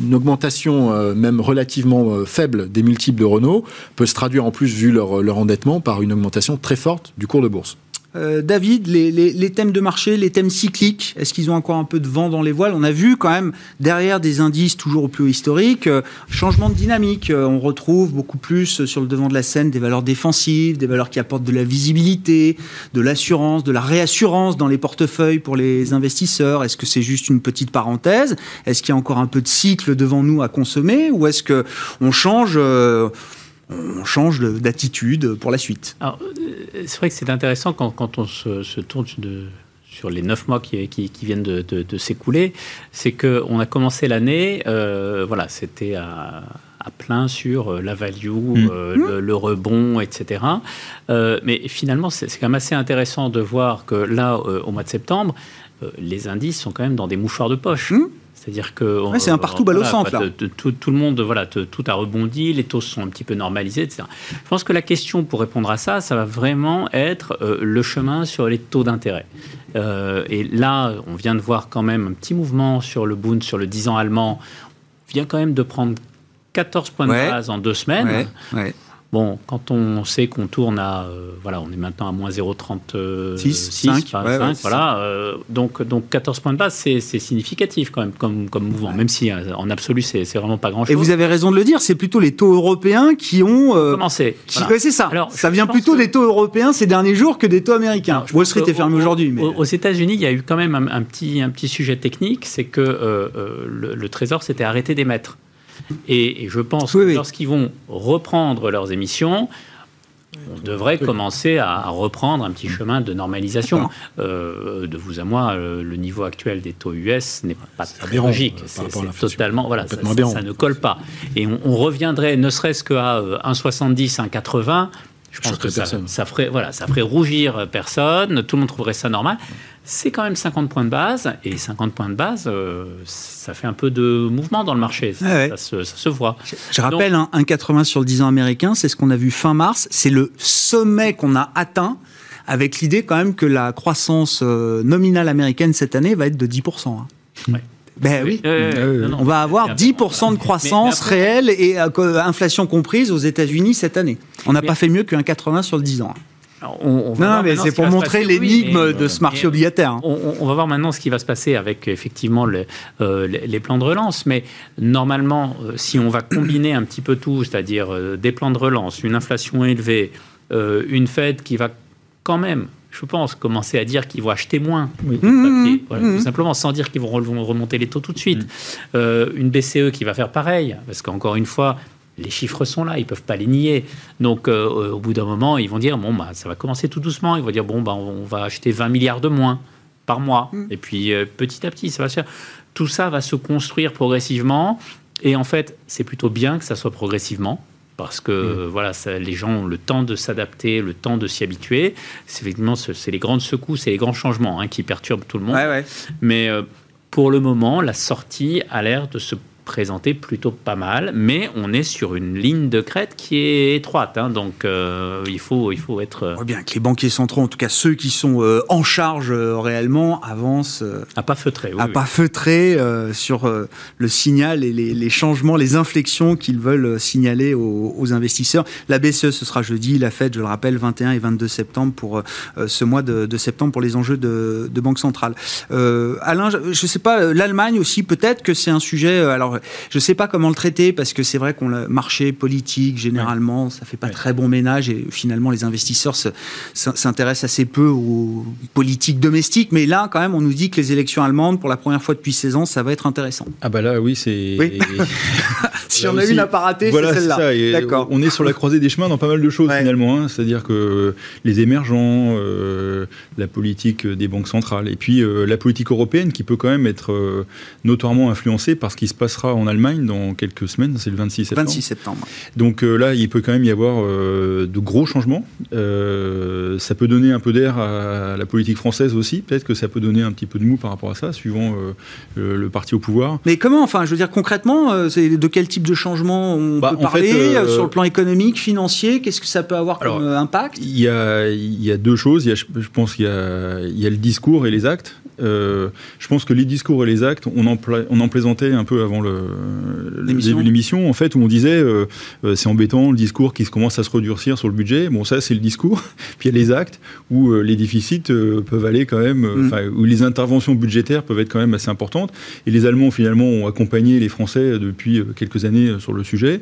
une augmentation euh, même relativement euh, faible des multiples de Renault peut se traduire en plus, vu leur, leur endettement, par une augmentation très forte du cours de bourse. Euh, David, les, thèmes de marché, les thèmes cycliques, est-ce qu'ils ont encore un peu de vent dans les voiles? On a vu quand même derrière des indices toujours au plus haut historique, euh, changement de dynamique. Euh, on retrouve beaucoup plus sur le devant de la scène des valeurs défensives, des valeurs qui apportent de la visibilité, de l'assurance, de la réassurance dans les portefeuilles pour les investisseurs. Est-ce que c'est juste une petite parenthèse? Est-ce qu'il y a encore un peu de cycle devant nous à consommer? Ou est-ce que on change on change de- d'attitude pour la suite euh, c'est vrai que c'est intéressant quand, quand on se, se tourne de, sur les neuf mois qui, qui, qui viennent de, de, de s'écouler, c'est qu'on a commencé l'année, euh, voilà, c'était à, à, plein sur euh, la value, mmh. euh, le, le, rebond, etc. Euh, mais finalement, c'est quand même assez intéressant de voir que là, euh, au mois de septembre, euh, les indices sont quand même dans des mouchoirs de poche. Mmh. C'est-à-dire que ouais, c'est un partout balle au centre. Là. Tout, tout, le monde, voilà, tout a rebondi, les taux sont un petit peu normalisés, etc. Je pense que la question pour répondre à ça, ça va vraiment être euh, le chemin sur les taux d'intérêt. Euh, et là, on vient de voir quand même un petit mouvement sur le Bund, sur le 10 ans allemand. On vient quand même de prendre 14 points de ouais. base en deux semaines. Ouais. Bon, quand on sait qu'on tourne à, euh, voilà, on est maintenant à moins 0,36, par ouais, 5, voilà, euh, donc, donc 14 points de base, c'est significatif quand même comme, comme mouvement, ouais. même si euh, en absolu, c'est vraiment pas grand-chose. Et vous avez raison de le dire, c'est plutôt les taux européens qui ont... Euh, Commencé. Voilà. c'est ça. Alors, ça vient plutôt que... des taux européens ces derniers jours que des taux américains. Wall Street est fermé aujourd'hui. Mais... Aux États-Unis, il y a eu quand même un, un, petit, un petit sujet technique, c'est que le, le Trésor s'était arrêté d'émettre. Et, et, je pense oui, que oui. lorsqu'ils vont reprendre leurs émissions, on devrait commencer à, reprendre un petit chemin de normalisation. Euh, de vous à moi, euh, le niveau actuel des taux US n'est pas très logique. C'est totalement, voilà, ça, ça, ça, ne colle pas. Et on, on reviendrait, ne serait-ce qu'à 1,70, euh, 1,80. Je pense que ça, ça, ferait, voilà, ça ferait rougir personne, tout le monde trouverait ça normal. C'est quand même 50 points de base, et 50 points de base, euh, ça fait un peu de mouvement dans le marché, ça, ouais. ça, se, ça se, voit. Je, je rappelle, Donc, hein, 1,80 sur le 10 ans américain, c'est ce qu'on a vu fin mars, c'est le sommet qu'on a atteint, avec l'idée quand même que la croissance euh, nominale américaine cette année va être de 10%. Hein. Ouais. Ben oui, euh, non, non, on va avoir 10% de croissance mais, mais après, réelle et euh, inflation comprise aux États-Unis cette année. On n'a pas fait mieux qu'un 80 sur le 10 ans. Alors, on, on non, mais c'est pour montrer l'énigme oui, de ce marché obligataire. Hein. On, on, va voir maintenant ce qui va se passer avec effectivement le, euh, les plans de relance. Mais normalement, euh, si on va combiner un petit peu tout, c'est-à-dire euh, des plans de relance, une inflation élevée, euh, une Fed qui va quand même je pense, commencer à dire qu'ils vont acheter moins. Oui. Mmh, voilà, mmh. Tout simplement, sans dire qu'ils vont remonter les taux tout de suite. Mmh. Euh, une BCE qui va faire pareil, parce qu'encore une fois, les chiffres sont là, ils ne peuvent pas les nier. Donc, euh, au bout d'un moment, ils vont dire, bon, bah, ça va commencer tout doucement. Ils vont dire, bon, bah, on va acheter 20 milliards de moins par mois. Et puis, euh, petit à petit, ça va se faire. Tout ça va se construire progressivement. Et en fait, c'est plutôt bien que ça soit progressivement parce que mmh. voilà, ça, les gens ont le temps de s'adapter, le temps de s'y habituer. C'est effectivement c'est les grandes secousses et les grands changements hein, qui perturbent tout le monde. Ouais, ouais. Mais euh, pour le moment, la sortie a l'air de se présenté plutôt pas mal, mais on est sur une ligne de crête qui est étroite, hein, donc euh, il, faut, il faut être... On bien que les banquiers centraux, en tout cas ceux qui sont euh, en charge euh, réellement, avancent... à pas feutrer. Oui, à oui. pas feutrer sur le signal et les, les, changements, les inflexions qu'ils veulent signaler aux, aux, investisseurs. La BCE, ce sera jeudi, la Fed, je le rappelle, 21 et 22 septembre pour ce mois de, de, septembre pour les enjeux de, de Banque centrale. Alain, je ne sais pas, l'Allemagne aussi, peut-être que c'est un sujet... alors je ne sais pas comment le traiter parce que c'est vrai qu'on le marché politique généralement ouais. ça fait pas ouais. très bon ménage et finalement les investisseurs s'intéressent assez peu aux politiques domestiques. Mais là, quand même, on nous dit que les élections allemandes, pour la première fois depuis 16 ans, ça va être intéressant. Ah bah là, oui, c'est. Oui. [laughs] [laughs] si on a une à pas rater, voilà, c'est celle-là. D'accord. On est sur la croisée des chemins dans pas mal de choses ouais. finalement. Hein. C'est-à-dire que les émergents, euh, la politique des banques centrales, et puis euh, la politique européenne qui peut quand même être euh, notoirement influencée par ce qui se passera en Allemagne dans quelques semaines, c'est le 26 septembre. 26 septembre. Donc euh, là, il peut quand même y avoir euh, de gros changements. Euh, ça peut donner un peu d'air à la politique française aussi. Peut-être que ça peut donner un petit peu de mou par rapport à ça, suivant le, le, parti au pouvoir. Mais comment, enfin, je veux dire concrètement, c'est de quel type de changement on bah, peut parler fait, sur le plan économique, financier? Qu'est-ce que ça peut avoir comme impact? il y, a, il y a deux choses. Il y a, je pense qu'il y, y a, le discours et les actes. Je pense que les discours et les actes, on en, on en plaisantait un peu avant le, l'émission, en fait, où on disait euh, c'est embêtant le discours qui commence à se redurcir sur le budget. Bon, ça, c'est le discours. [laughs] Puis il y a les actes où euh, les déficits euh, peuvent aller quand même, mm. où les interventions budgétaires peuvent être quand même assez importantes. Et les Allemands, finalement, ont accompagné les Français depuis quelques années sur le sujet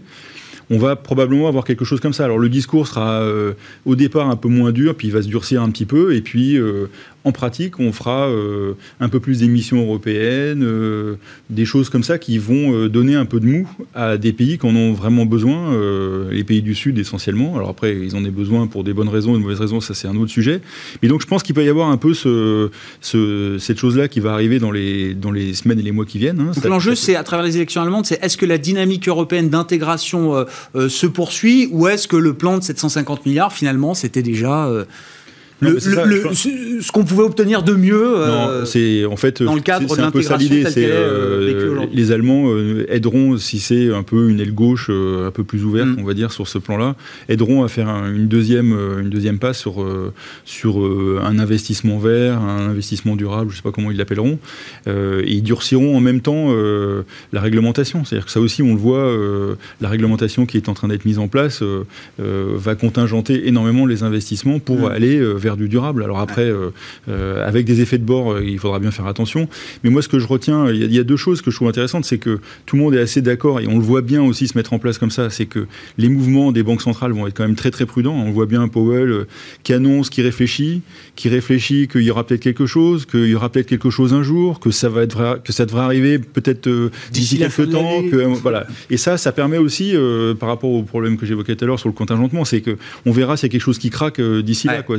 on va probablement avoir quelque chose comme ça. Alors le discours sera euh, au départ un peu moins dur, puis il va se durcir un petit peu, et puis euh, en pratique, on fera euh, un peu plus d'émissions européennes, euh, des choses comme ça qui vont euh, donner un peu de mou à des pays qui en ont vraiment besoin, les pays du Sud essentiellement. Alors après, ils en ont besoin pour des bonnes raisons, de mauvaises raisons, ça c'est un autre sujet. Mais donc je pense qu'il peut y avoir un peu ce, cette chose-là qui va arriver dans les, dans les semaines et les mois qui viennent. Hein. L'enjeu, c'est à travers les élections allemandes, c'est est-ce que la dynamique européenne d'intégration se poursuit ou est-ce que le plan de 750 milliards, finalement, c'était déjà ce qu'on pouvait obtenir de mieux euh, c'est en fait dans le cadre de l'intégration c'est euh, les Allemands euh, aideront si c'est un peu une aile gauche un peu plus ouverte mm. on va dire sur ce plan-là aideront à faire une deuxième une deuxième passe sur sur un investissement vert un investissement durable je sais pas comment ils l'appelleront et ils durciront en même temps la réglementation c'est-à-dire que ça aussi on le voit la réglementation qui est en train d'être mise en place va contingenter énormément les investissements pour mm. aller vers du durable. Alors après, euh, euh, avec des effets de bord, euh, il faudra bien faire attention. Mais moi, ce que je retiens, il y, a deux choses que je trouve intéressantes, c'est que tout le monde est assez d'accord, et on le voit bien aussi se mettre en place comme ça, c'est que les mouvements des banques centrales vont être quand même très très prudents. On voit bien Powell qui annonce, qui réfléchit, qui réfléchit qu'il y aura peut-être quelque chose, qu'il y aura peut-être quelque chose un jour, que ça va être que ça devrait arriver peut-être d'ici quelques temps, que voilà. Et ça, ça permet aussi, par rapport au problème que j'évoquais tout à l'heure sur le contingentement, c'est que on verra s'il y a quelque chose qui craque d'ici là. Quoi.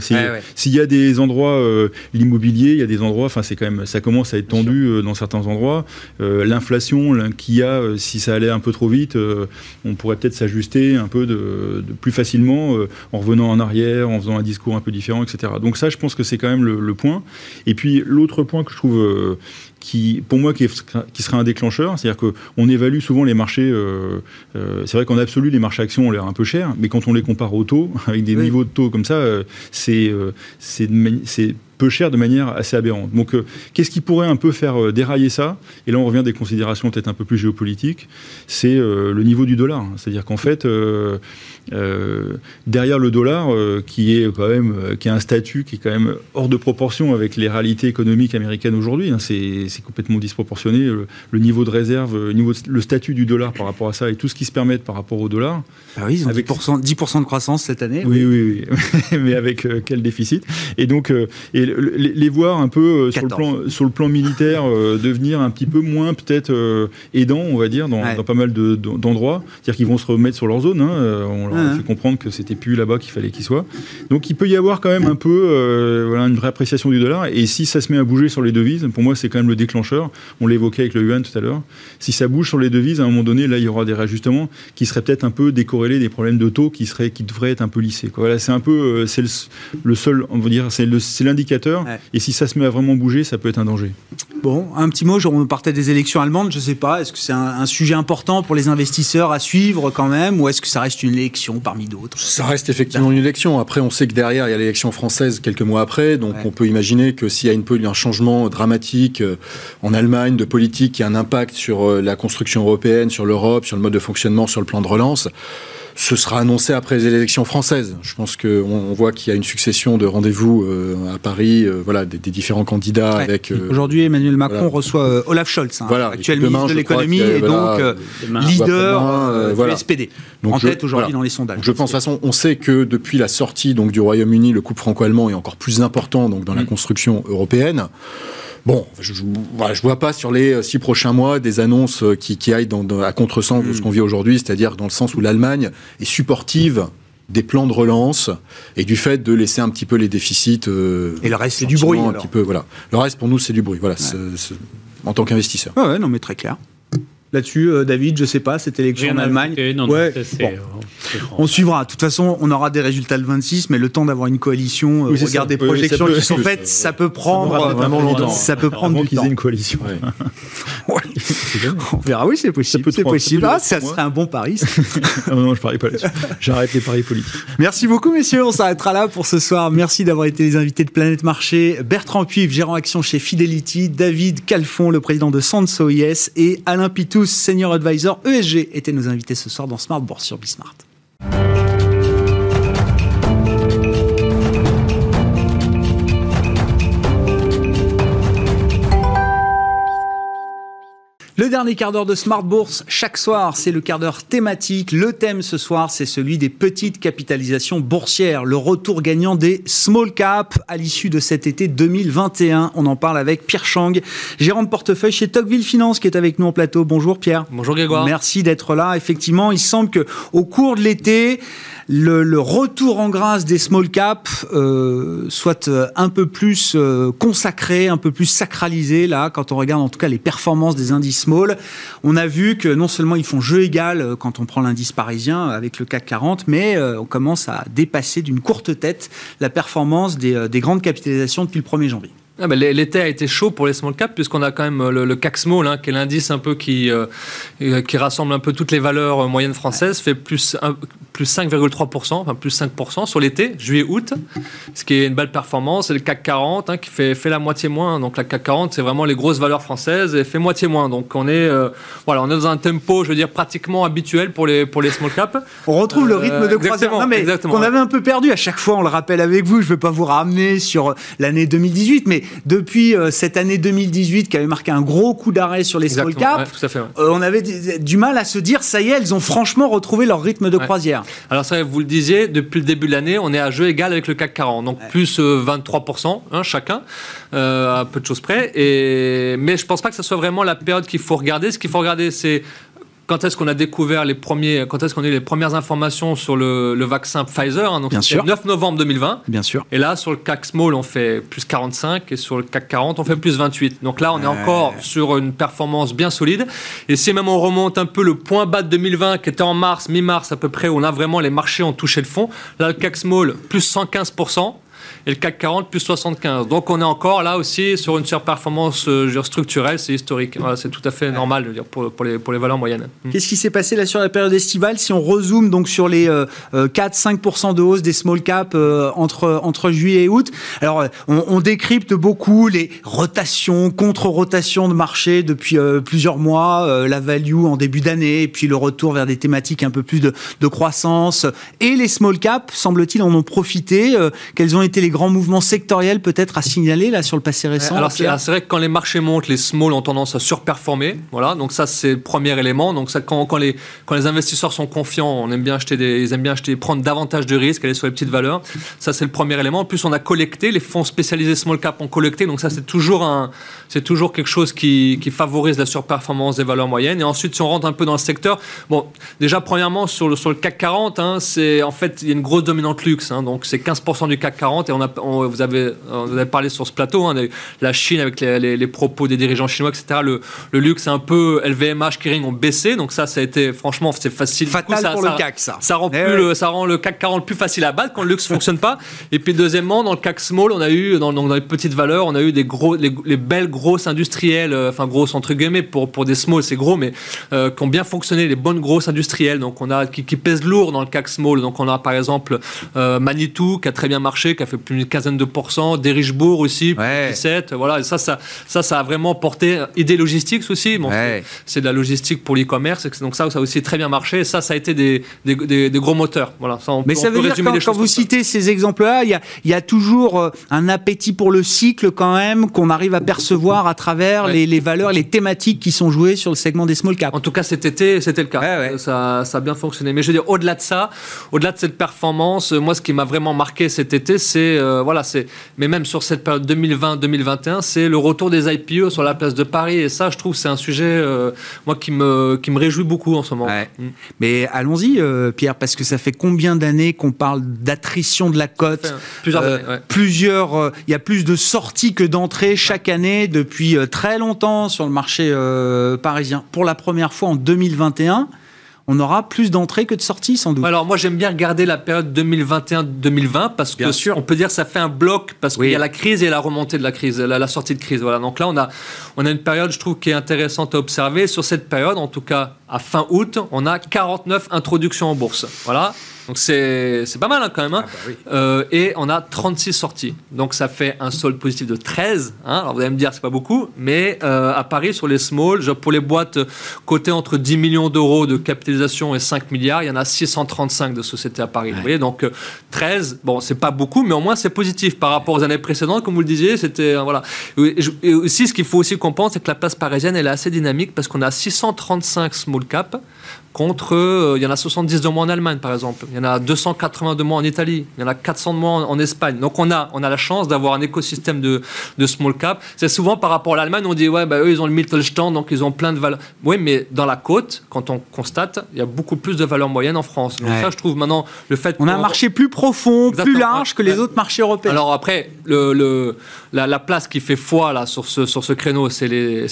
S'il y a des endroits, euh, l'immobilier, il y a des endroits, enfin c'est quand même, ça commence à être tendu euh, dans certains endroits. Euh, l'inflation qu'il y a, si ça allait un peu trop vite, on pourrait peut-être s'ajuster un peu de, plus facilement en revenant en arrière, en faisant un discours un peu différent, etc. Donc ça, je pense que c'est quand même le, point. Et puis l'autre point que je trouve qui, pour moi, qui, qui serait un déclencheur. C'est-à-dire qu'on évalue souvent les marchés. c'est vrai qu'en absolu, les marchés actions ont l'air un peu chers, mais quand on les compare aux taux, [laughs] avec des niveaux de taux comme ça, c'est c'est peu cher de manière assez aberrante. Donc, euh, qu'est-ce qui pourrait un peu faire euh, dérailler ça? Et là, on revient à des considérations peut-être un peu plus géopolitiques. C'est euh, le niveau du dollar. C'est-à-dire qu'en fait, derrière le dollar, qui est quand même, qui a un statut qui est quand même hors de proportion avec les réalités économiques américaines aujourd'hui, hein, c'est complètement disproportionné. Le, niveau de réserve, le, niveau le statut du dollar par rapport à ça et tout ce qui se permet par rapport au dollar. Ah oui, ils ont avec 10%, 10 de croissance cette année. Oui, oui, oui. [laughs] mais avec quel déficit? Et donc, et les, voir un peu euh, sur le, plan, sur le plan militaire euh, devenir un petit peu moins peut-être euh, aidants, on va dire, dans, pas mal d'endroits. C'est-à-dire qu'ils vont se remettre sur leur zone. Hein, on leur a fait comprendre que c'était plus là-bas qu'il fallait qu'ils soient. Donc il peut y avoir quand même un peu voilà, une vraie appréciation du dollar. Et si ça se met à bouger sur les devises, pour moi c'est quand même le déclencheur. On l'évoquait avec le yuan tout à l'heure. Si ça bouge sur les devises, à un moment donné, là il y aura des réajustements qui seraient peut-être un peu décorrélés des problèmes de taux qui, seraient, qui devraient être un peu lissés. Voilà, c'est un peu c'est le, seul, on va dire, c'est l'indicateur et si ça se met à vraiment bouger, ça peut être un danger. Bon, un petit mot, on partait des élections allemandes, je ne sais pas, est-ce que c'est un, sujet important pour les investisseurs à suivre quand même, ou est-ce que ça reste une élection parmi d'autres? Ça reste effectivement une élection. Après, on sait que derrière, il y a l'élection française quelques mois après, donc on peut imaginer que s'il y a une, un changement dramatique euh, en Allemagne de politique qui a un impact sur euh, la construction européenne, sur l'Europe, sur le mode de fonctionnement, sur le plan de relance, ce sera annoncé après les élections françaises. Je pense qu'on on voit qu'il y a une succession de rendez-vous euh, à Paris, euh, voilà, des, différents candidats avec. Euh, Aujourd'hui, Emmanuel Macron reçoit Olaf Scholz, hein, actuel ministre de l'économie et donc leader du SPD. Donc en tête aujourd'hui dans les sondages. je pense, de toute façon, on sait que depuis la sortie donc du Royaume-Uni, le couple franco-allemand est encore plus important donc dans la mm. construction européenne. Bon, je ne vois pas sur les euh, six prochains mois des annonces euh, qui, aillent dans, à contresens de ce qu'on vit aujourd'hui, c'est-à-dire dans le sens où l'Allemagne est supportive des plans de relance et du fait de laisser un petit peu les déficits. Euh, et le reste, c'est du bruit. Un petit peu, voilà. Le reste, pour nous, c'est du bruit. Voilà, en tant qu'investisseur. ouais, non, mais très clair là-dessus, euh, David Je sais pas, cette élection en Allemagne. ouais. On suivra. De toute façon, on aura des résultats le 26, mais le temps d'avoir une coalition, euh, regarde des projections qui sont faites, ça peut prendre vraiment longtemps. Ça peut prendre du temps. une coalition. [laughs] [laughs] on verra. Oui, c'est possible. C'est possible. Ah, ça serait un bon pari. [laughs] non, non, je parie pas là-dessus. J'arrête les paris politiques. Merci beaucoup, messieurs. On s'arrêtera là pour ce soir. Merci d'avoir été les invités de Planète Marché. Bertrand Puif, gérant action chez Fidelity, David Calfon, le président de Sanso IS, et Alain Pitou senior advisor ESG, étaient nos invités ce soir dans Smart Bourse sur Bismart. Le dernier quart d'heure de Smart Bourse, chaque soir, c'est le quart d'heure thématique. Le thème ce soir, c'est celui des petites capitalisations boursières, le retour gagnant des small caps à l'issue de cet été 2021. On en parle avec Pierre Chang, gérant de portefeuille chez Tocqueville Finance, qui est avec nous en plateau. Bonjour Pierre. Bonjour Grégoire. Merci d'être là. Effectivement, il semble que au cours de l'été, le, retour en grâce des small caps euh, soit euh, un peu plus euh, consacré, un peu plus sacralisé là, quand on regarde en tout cas les performances des indices small. On a vu que non seulement ils font jeu égal quand on prend l'indice parisien avec le CAC 40, mais on commence à dépasser d'une courte tête la performance des, des grandes capitalisations depuis le 1er janvier. Ah ben, l'été a été chaud pour les small caps puisqu'on a quand même le, CAC Small, hein, qui est l'indice un peu qui, euh, qui rassemble un peu toutes les valeurs moyennes françaises, fait plus, plus 5,3%, enfin plus 5% sur l'été, juillet-août, ce qui est une belle performance. Et le CAC 40 hein, qui fait, fait la moitié moins. Donc la CAC 40, c'est vraiment les grosses valeurs françaises et fait moitié moins. Donc on est, voilà, on est dans un tempo, je veux dire, pratiquement habituel pour les, pour les small caps. On retrouve le rythme de croisière qu'on avait un peu perdu. À chaque fois, on le rappelle avec vous. Je ne vais pas vous ramener sur l'année 2018, mais depuis euh, cette année 2018 qui avait marqué un gros coup d'arrêt sur les small caps, euh, on avait du mal à se dire ça y est, elles ont franchement retrouvé leur rythme de croisière. Alors ça, vous le disiez, depuis le début de l'année, on est à jeu égal avec le CAC 40, donc plus 23% euh, hein, chacun, à peu de choses près. Et... Mais je pense pas que ce soit vraiment la période qu'il faut regarder. Ce qu'il faut regarder, c'est quand est-ce qu'on a découvert les premiers, quand est-ce qu'on a eu les premières informations sur le, vaccin Pfizer hein, Donc, Bien sûr. 9 novembre 2020. Bien sûr. Et là, sur le CAC Small, on fait plus 45 et sur le CAC 40, on fait plus 28. Donc là, on est encore sur une performance bien solide. Et si même on remonte un peu le point bas de 2020, qui était en mars, mi-mars à peu près, où on a vraiment les marchés ont touché le fond, là, le CAC Small, plus 115 et le CAC 40 plus 75. Donc on est encore là aussi sur une surperformance euh, structurelle, c'est historique. c'est tout à fait normal dire, pour, pour, les, pour les valeurs moyennes. Hmm. Qu'est-ce qui s'est passé là sur la période estivale Si on rezoome donc sur les 4-5% euh, euh, de hausse des small caps entre, entre juillet et août, alors on, décrypte beaucoup les rotations, contre-rotations de marché depuis plusieurs mois, la value en début d'année, et puis le retour vers des thématiques un peu plus de, de croissance. Et les small caps, semble-t-il, en ont profité. quels ont été les grands mouvements sectoriels peut-être à signaler là sur le passé récent Alors c'est vrai que quand les marchés montent, les small ont tendance à surperformer. Voilà, donc ça c'est le premier élément. Donc ça, quand, quand, les, quand les investisseurs sont confiants, on aime bien acheter des, ils aiment bien acheter, prendre davantage de risques, aller sur les petites valeurs. Ça c'est le premier élément. En plus on a collecté, les fonds spécialisés small cap ont collecté. Donc ça c'est toujours un, c'est toujours quelque chose qui, qui, favorise la surperformance des valeurs moyennes. Et ensuite si on rentre un peu dans le secteur, bon déjà premièrement sur le, sur le CAC 40, hein, c'est en fait il y a une grosse dominante luxe. Hein, donc c'est 15% du CAC 40 et on a, vous, avez, parlé sur ce plateau, hein, la Chine avec les, propos des dirigeants chinois, etc. Le, le luxe, un peu LVMH, Kering ont baissé, donc ça, ça a été, franchement, c'est facile. Fatal ça, pour ça, le CAC, ça. Ça rend, eh le, ça rend le CAC 40 plus facile à battre quand le luxe fonctionne pas. Et puis, deuxièmement, dans le CAC Small, on a eu, dans, dans les petites valeurs, on a eu des gros, les, belles grosses industrielles, euh, enfin, grosses entre guillemets, pour, pour des small, c'est gros, mais euh, qui ont bien fonctionné, les bonnes grosses industrielles, donc on a, qui, qui pèsent lourd dans le CAC Small. Donc, on a par exemple euh, Manitou, qui a très bien marché, qui a fait plus d'une quinzaine de pourcents, des Richebourg aussi, ouais. 17, voilà, ça, ça, ça, ça a vraiment porté idée logistique aussi. Bon, C'est de la logistique pour l'e-commerce, donc ça, ça a aussi très bien marché. ça, ça a été des, des, des, gros moteurs. Voilà, ça, Mais ça veut dire quand, quand vous citez ces exemples-là, il y a, y a, toujours euh, un appétit pour le cycle quand même qu'on arrive à percevoir à travers les, les, valeurs, les thématiques qui sont jouées sur le segment des small caps. En tout cas, cet été, c'était le cas. Ça, ça, a bien fonctionné. Mais je veux dire, au-delà de ça, au-delà de cette performance, moi, ce qui m'a vraiment marqué cet été, c'est euh, voilà, c'est mais même sur cette période 2020-2021, c'est le retour des IPO sur la place de Paris. Et ça, je trouve, c'est un sujet, euh, moi, qui me, qui me réjouit beaucoup en ce moment. Mm. Mais allons-y, euh, Pierre, parce que ça fait combien d'années qu'on parle d'attrition de la cote Plusieurs années, Plusieurs, il y a plus de sorties que d'entrées chaque année depuis très longtemps sur le marché parisien. Pour la première fois en 2021, on aura plus d'entrées que de sorties sans doute. Alors moi j'aime bien regarder la période 2021-2020 parce que sûr. on peut dire que ça fait un bloc parce qu'il y a la crise et la remontée de la crise, la, la, sortie de crise. Voilà. Donc là on a, on a une période je trouve qui est intéressante à observer. Sur cette période en tout cas à fin août, on a 49 introductions en bourse. Voilà. Donc c'est pas mal hein, quand même. hein. Euh, et on a 36 sorties. Donc ça fait un solde positif de 13. hein. Alors vous allez me dire, c'est pas beaucoup. Mais euh, à Paris, sur les small, pour les boîtes cotées entre 10 millions d'euros de capitalisation et 5 milliards, il y en a 635 de sociétés à Paris. Vous voyez, donc euh, 13, bon, c'est pas beaucoup, mais au moins c'est positif par rapport aux années précédentes. Comme vous le disiez, c'était. euh, voilà. Et aussi, ce qu'il faut aussi comprendre, c'est que la place parisienne, elle est assez dynamique parce qu'on a 635 small cap contre, euh, il y en a 70 de moins en Allemagne, par exemple. Il y en a 280 de moins en Italie. Il y en a 400 de moins en, en Espagne. Donc, on a, on a la chance d'avoir un écosystème de, de small cap. C'est souvent par rapport à l'Allemagne, on dit, ouais, bah, eux, ils ont le Mittelstand, donc ils ont plein de valeurs. Oui, mais dans la côte, quand on constate, il y a beaucoup plus de valeurs moyennes en France. Donc, Ouais. ça, je trouve maintenant, le fait On a un marché plus profond, plus large que les Ouais. autres marchés européens. alors après, le, le- la, la place qui fait foi là, sur, ce, sur ce créneau, c'est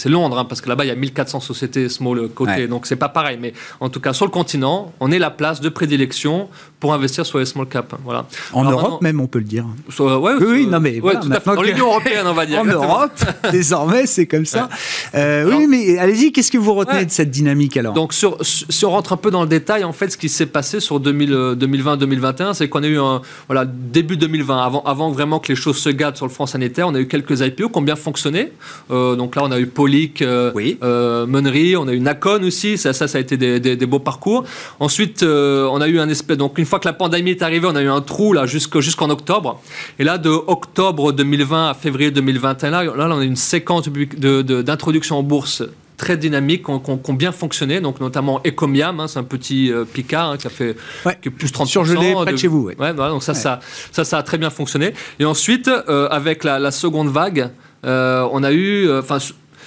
Londres, hein, parce que là-bas, il y a 1400 sociétés small cotées, Ouais. donc c'est pas pareil. Mais en tout cas, sur le continent, on est la place de prédilection pour investir sur les small caps. Voilà. en Alors Europe même, on peut le dire. Sur- ouais, Oui, oui, non, mais ouais, voilà, tout à fait. maintenant Dans que- l'Union européenne, on va dire. [laughs] En. Europe, [laughs] désormais, c'est comme ça. Euh, Alors- oui, mais allez-y, qu'est-ce que vous retenez de cette dynamique alors Donc, sur, si on rentre un peu dans le détail, en fait, ce qui s'est passé sur 2020-2021, c'est qu'on a eu un voilà, début 2020, avant, avant vraiment que les choses se gâtent sur le front sanitaire, on a eu quelques IPO qui ont bien fonctionné. Euh, donc là, on a eu Polic, euh, Oui. euh, Monnery, on a eu Nacon aussi, ça, ça, ça a été des, des- des beaux parcours. Ensuite, euh, on a eu un espèce. Donc, une fois que la pandémie est arrivée, on a eu un trou là jusqu'en octobre. Et là, de octobre 2020 à février 2021, là, là, on a une séquence d'introduction en bourse très dynamique, qui ont, bien fonctionné, donc notamment Ecomiam, hein, c'est un petit euh, Picard hein, qui a fait Ouais. qui plus 30%. Surgelé près de chez vous, ouais. Ouais, voilà, donc ça, ça, ça, ça a très bien fonctionné. Et ensuite, euh, avec la, la seconde vague, euh, on a eu, enfin.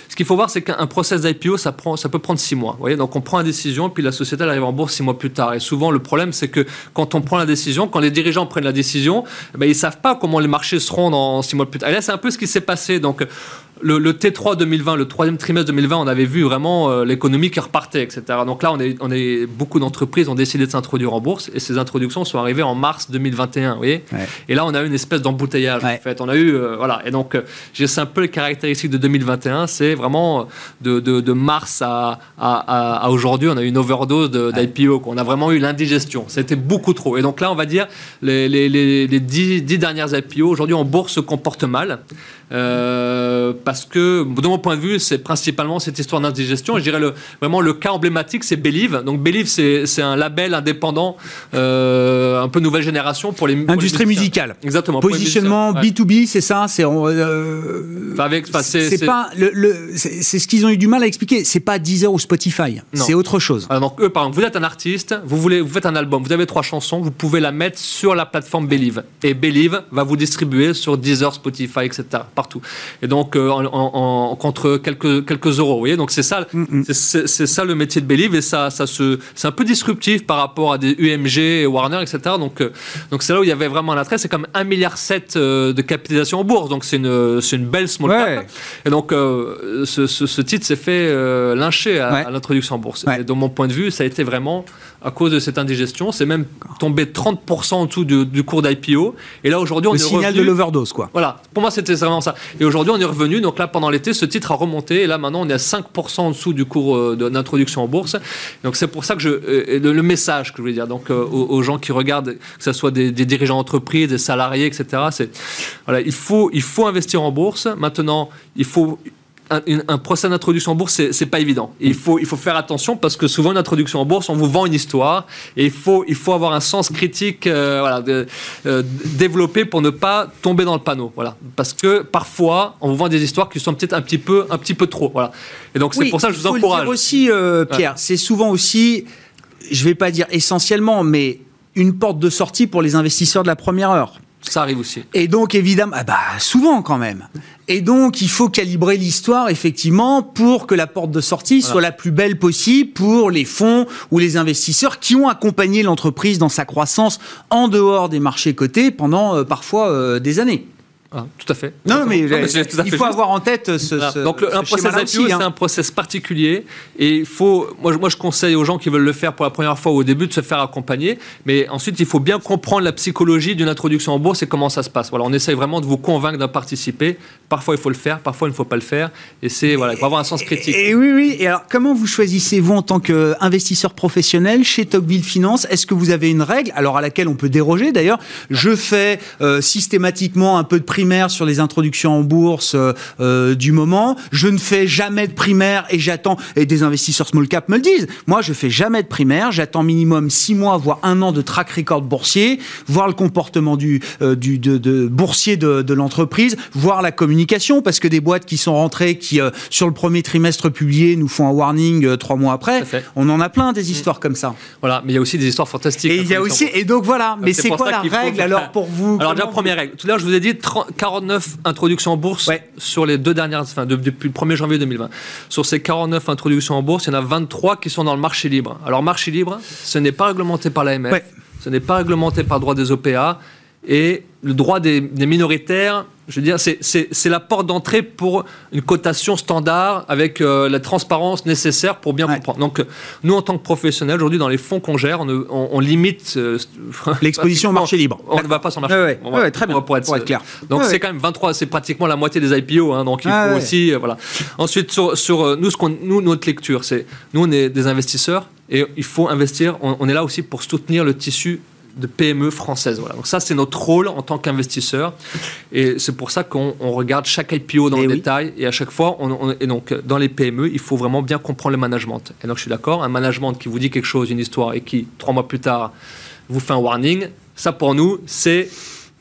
Ce qu'il faut voir, c'est qu'un process d'IPO, ça, ça peut prendre six mois. Vous voyez Donc, on prend une décision, puis la société elle arrive en bourse six mois plus tard. Et souvent, le problème, c'est que quand on prend la décision, quand les dirigeants prennent la décision, eh ben, ils ne savent pas comment les marchés seront dans six mois plus tard. Et là, c'est un peu ce qui s'est passé. Donc, le, le T3 2020, le troisième trimestre 2020, on avait vu vraiment euh, l'économie qui repartait, etc. Donc là, on est, on est, beaucoup d'entreprises ont décidé de s'introduire en bourse et ces introductions sont arrivées en mars 2021. Vous voyez Ouais. Et là, on a eu une espèce d'embouteillage. Ouais. En fait, on a eu euh, voilà. Et donc, euh, j'ai un peu les caractéristiques de 2021. C'est vraiment de, de, de mars à, à, à- à aujourd'hui, on a eu une overdose d'IPO. On a vraiment eu l'indigestion. C'était beaucoup trop. Et donc là, on va dire les, les, les, les dix, dix dernières IPO aujourd'hui en bourse se comportent mal. Euh, parce que, de mon point de vue, c'est principalement cette histoire d'indigestion. Et je dirais le, vraiment le cas emblématique, c'est Believe. Donc Believe, c'est un label indépendant, euh, un peu nouvelle génération pour les pour Industrie musicale. Exactement. Positionnement musiciens. Ouais. B2B, c'est ça C'est euh, Enfin, c'est- pas le, le- c'est ce qu'ils ont eu du mal à expliquer. C'est pas Deezer ou Spotify. C'est autre chose. Alors, donc, eux, par exemple, vous êtes un artiste, vous, voulez, vous faites un album, vous avez trois chansons, vous pouvez la mettre sur la plateforme Believe. Et Believe va vous distribuer sur Deezer, Spotify, etc. partout. Et donc, euh, en, en- en- contre quelques, quelques euros, vous voyez. Donc, c'est ça, Mm, c'est- c'est ça le métier de Believe. Et ça, ça se, c'est un peu disruptif par rapport à des UMG, Warner, etc. Donc, euh, donc c'est là où il y avait vraiment un attrait. C'est comme 1,7 milliard euh, de capitalisation en bourse. Donc, c'est une, c'est une belle small Ouais. cap. Et donc, euh, ce, ce- ce titre s'est fait lyncher à, Ouais. à l'introduction en bourse. Ouais. Et de mon point de vue, ça a été vraiment à cause de cette indigestion. C'est même tombé 30% en dessous du, du cours d'IPO. Et là, aujourd'hui, on Le est signal revenu- de l'overdose, quoi. Voilà, pour moi c'était vraiment ça. Et aujourd'hui on est revenu, donc là pendant l'été ce titre a remonté et là maintenant on est à 5% en dessous du cours euh, d'introduction en bourse. Donc c'est pour ça que je, euh, le, le message que je voulais dire donc euh, aux, aux gens qui regardent, que ce soit des, des dirigeants d'entreprise, des salariés, etc. C'est voilà, il faut, il faut investir en bourse. Maintenant il faut un, procès d'introduction en bourse, c'est- pas évident. Et il faut, il faut faire attention parce que souvent, une introduction en bourse, on vous vend une histoire et il faut, il faut avoir un sens critique euh, voilà, de- euh, développé pour ne pas tomber dans le panneau. Voilà. Parce que parfois, on vous vend des histoires qui sont peut-être un petit peu, un petit peu trop. Voilà. Et donc, c'est Oui, pour ça que je vous faut le encourage. dire aussi, euh, Pierre, c'est souvent aussi, je vais pas dire essentiellement, mais une porte de sortie pour les investisseurs de la première heure. Ça arrive aussi. Et donc, évidemment, ah bah, souvent quand même. Et donc, il faut calibrer l'histoire, effectivement, pour que la porte de sortie soit la plus belle possible pour les fonds ou les investisseurs qui ont accompagné l'entreprise dans sa croissance en dehors des marchés cotés pendant euh, parfois euh, des années. Ah, tout à fait. Non, mais, Non, mais c'est tout à il faut juste. avoir en tête ce, Voilà. ce- Donc le- ce un process IPO, aussi, c'est hein. un process particulier et il faut, moi, je- moi je conseille aux gens qui veulent le faire pour la première fois ou au début de se faire accompagner, mais ensuite il faut bien comprendre la psychologie d'une introduction en bourse et comment ça se passe. Voilà, on essaye vraiment de vous convaincre d'en participer. Parfois il faut le faire, parfois il ne faut pas le faire et c'est voilà, il faut avoir un sens critique. Et oui, oui. Et alors, comment vous choisissez, vous, en tant qu'investisseur professionnel chez Tocqueville Finance? Est-ce que vous avez une règle, alors à laquelle on peut déroger d'ailleurs? Je fais euh, systématiquement un peu de primaire sur les introductions en bourse euh, euh, du moment. Je ne fais jamais de primaire et j'attends. Et des investisseurs small cap me le disent. Moi, je fais jamais de primaire. J'attends minimum six mois, voire un an de track record boursier, voir le comportement du, euh, du de, de boursier de, de l'entreprise, voir la communication, parce que des boîtes qui sont rentrées, qui euh, sur le premier trimestre publié nous font un warning trois mois après, on en a plein des histoires comme ça. Voilà, mais il y a aussi des histoires fantastiques. Et il y a aussi, et donc voilà. Mais C'est quoi la règle alors pour vous Alors déjà première règle. Tout à l'heure je vous ai dit 30 49 introductions en bourse Ouais. sur les deux dernières, enfin de- depuis le 1er janvier 2020. Sur ces 49 introductions en bourse, il y en a 23 qui sont dans le marché libre. Alors marché libre, ce n'est pas réglementé par l'AMF, Ouais. ce n'est pas réglementé par le droit des OPA et le droit des, des minoritaires. Je veux dire, c'est- la porte d'entrée pour une cotation standard avec euh, la transparence nécessaire pour bien Ouais. comprendre. Donc, euh, nous, en tant que professionnels, aujourd'hui, dans les fonds qu'on gère, on, ne- on- on limite euh, [laughs] L'exposition au marché libre. on ne va pas sur le marché. Ouais, ouais. Va- très bien. Pour être, Pour être clair. Donc Ouais, c'est quand même 23, c'est pratiquement la moitié des IPO, hein, donc il Ah, faut aussi euh, voilà. Ensuite sur, sur euh, nous ce qu'on nous notre lecture, c'est nous on est des investisseurs et il faut investir. On, on est là aussi pour soutenir le tissu de PME françaises. Voilà. Donc ça c'est notre rôle en tant qu'investisseur et c'est pour ça qu'on on regarde chaque IPO dans Eh le oui. détail et à chaque fois on, on- et donc dans les PME il faut vraiment bien comprendre le management. Et donc je suis d'accord, un management qui vous dit quelque chose, une histoire et qui trois mois plus tard vous fait un warning, ça pour nous c'est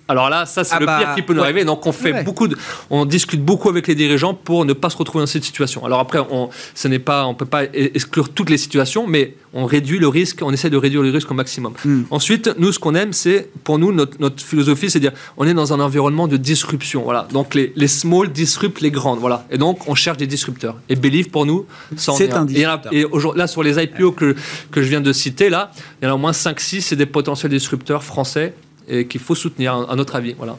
alors là, ça c'est Ah le bah, pire qui peut nous ouais. arriver. Donc on fait Ouais. beaucoup, de, on discute beaucoup avec les dirigeants pour ne pas se retrouver dans cette situation. Alors après, on, ce n'est pas, on peut pas exclure toutes les situations, mais on réduit le risque, on essaie de réduire le risque au maximum. Hmm. Ensuite, nous, ce qu'on aime, c'est, pour nous, notre, notre philosophie, c'est de dire, on est dans un environnement de disruption. Voilà. Donc les, les small disruptent les grandes. Voilà. Et donc on cherche des disrupteurs. Et Believe pour nous, C'est est un disrupteur. Et aujourd'hui, là, sur les IPO que, que je viens de citer, là, il y en a au moins 5-6, c'est des potentiels disrupteurs français qu'il faut soutenir, à notre avis. Voilà.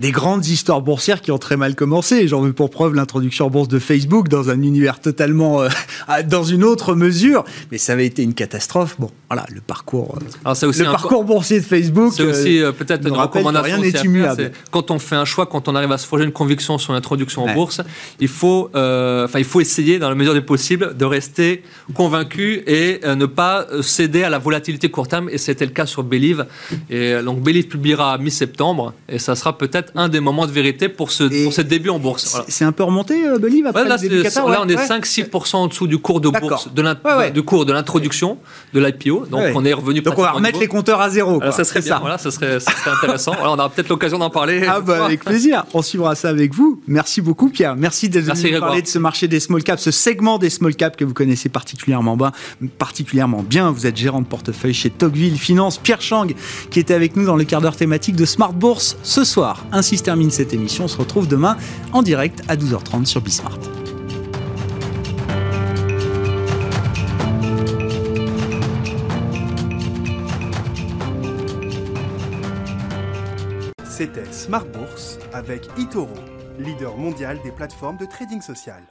Des grandes histoires boursières qui ont très mal commencé. J'en veux pour preuve l'introduction en bourse de Facebook dans un univers totalement euh, à- dans une autre mesure. Mais ça avait été une catastrophe. Bon, voilà, le parcours, euh, Alors aussi le parcours boursier de Facebook. C'est aussi euh, peut-être une recommandation. rien à faire, immuable. Quand on fait un choix, quand on arrive à se forger une conviction sur l'introduction Ouais. en bourse, il faut, euh, enfin, il faut essayer, dans la mesure du possible, de rester convaincu et ne pas céder à la volatilité court terme. Et c'était le cas sur Believe. Et donc Believe publiera mi-septembre, et ça sera peut-être un des moments de vérité pour ce, Et pour ce début en bourse. Voilà. c'est- un peu remonté, euh, Believe, après Ouais, là, le début c'est- Qatar, là, ouais, on est ouais. 5-6% en dessous du cours de bourse, de du cours l'introduction de l'IPO. Donc, on est revenu Donc on va remettre les compteurs à zéro. Alors, quoi. ça serait bien, voilà, ça serait, ça serait intéressant. Voilà, on aura peut-être l'occasion d'en parler. Ah bah [laughs] avec plaisir, on suivra ça avec vous. Merci beaucoup Pierre, merci d'être Merci, venu nous parler de ce marché des small caps, ce segment des small caps que vous connaissez particulièrement bien. Particulièrement bien. Vous êtes gérant de portefeuille chez Tocqueville Finance. Pierre Chang qui était avec nous dans le quart d'heure thématique de Smart Bourse ce soir. Ainsi se termine cette émission. On se retrouve demain en direct à 12h30 sur Bismart. C'était Smart Bourse avec Itoro, leader mondial des plateformes de trading social.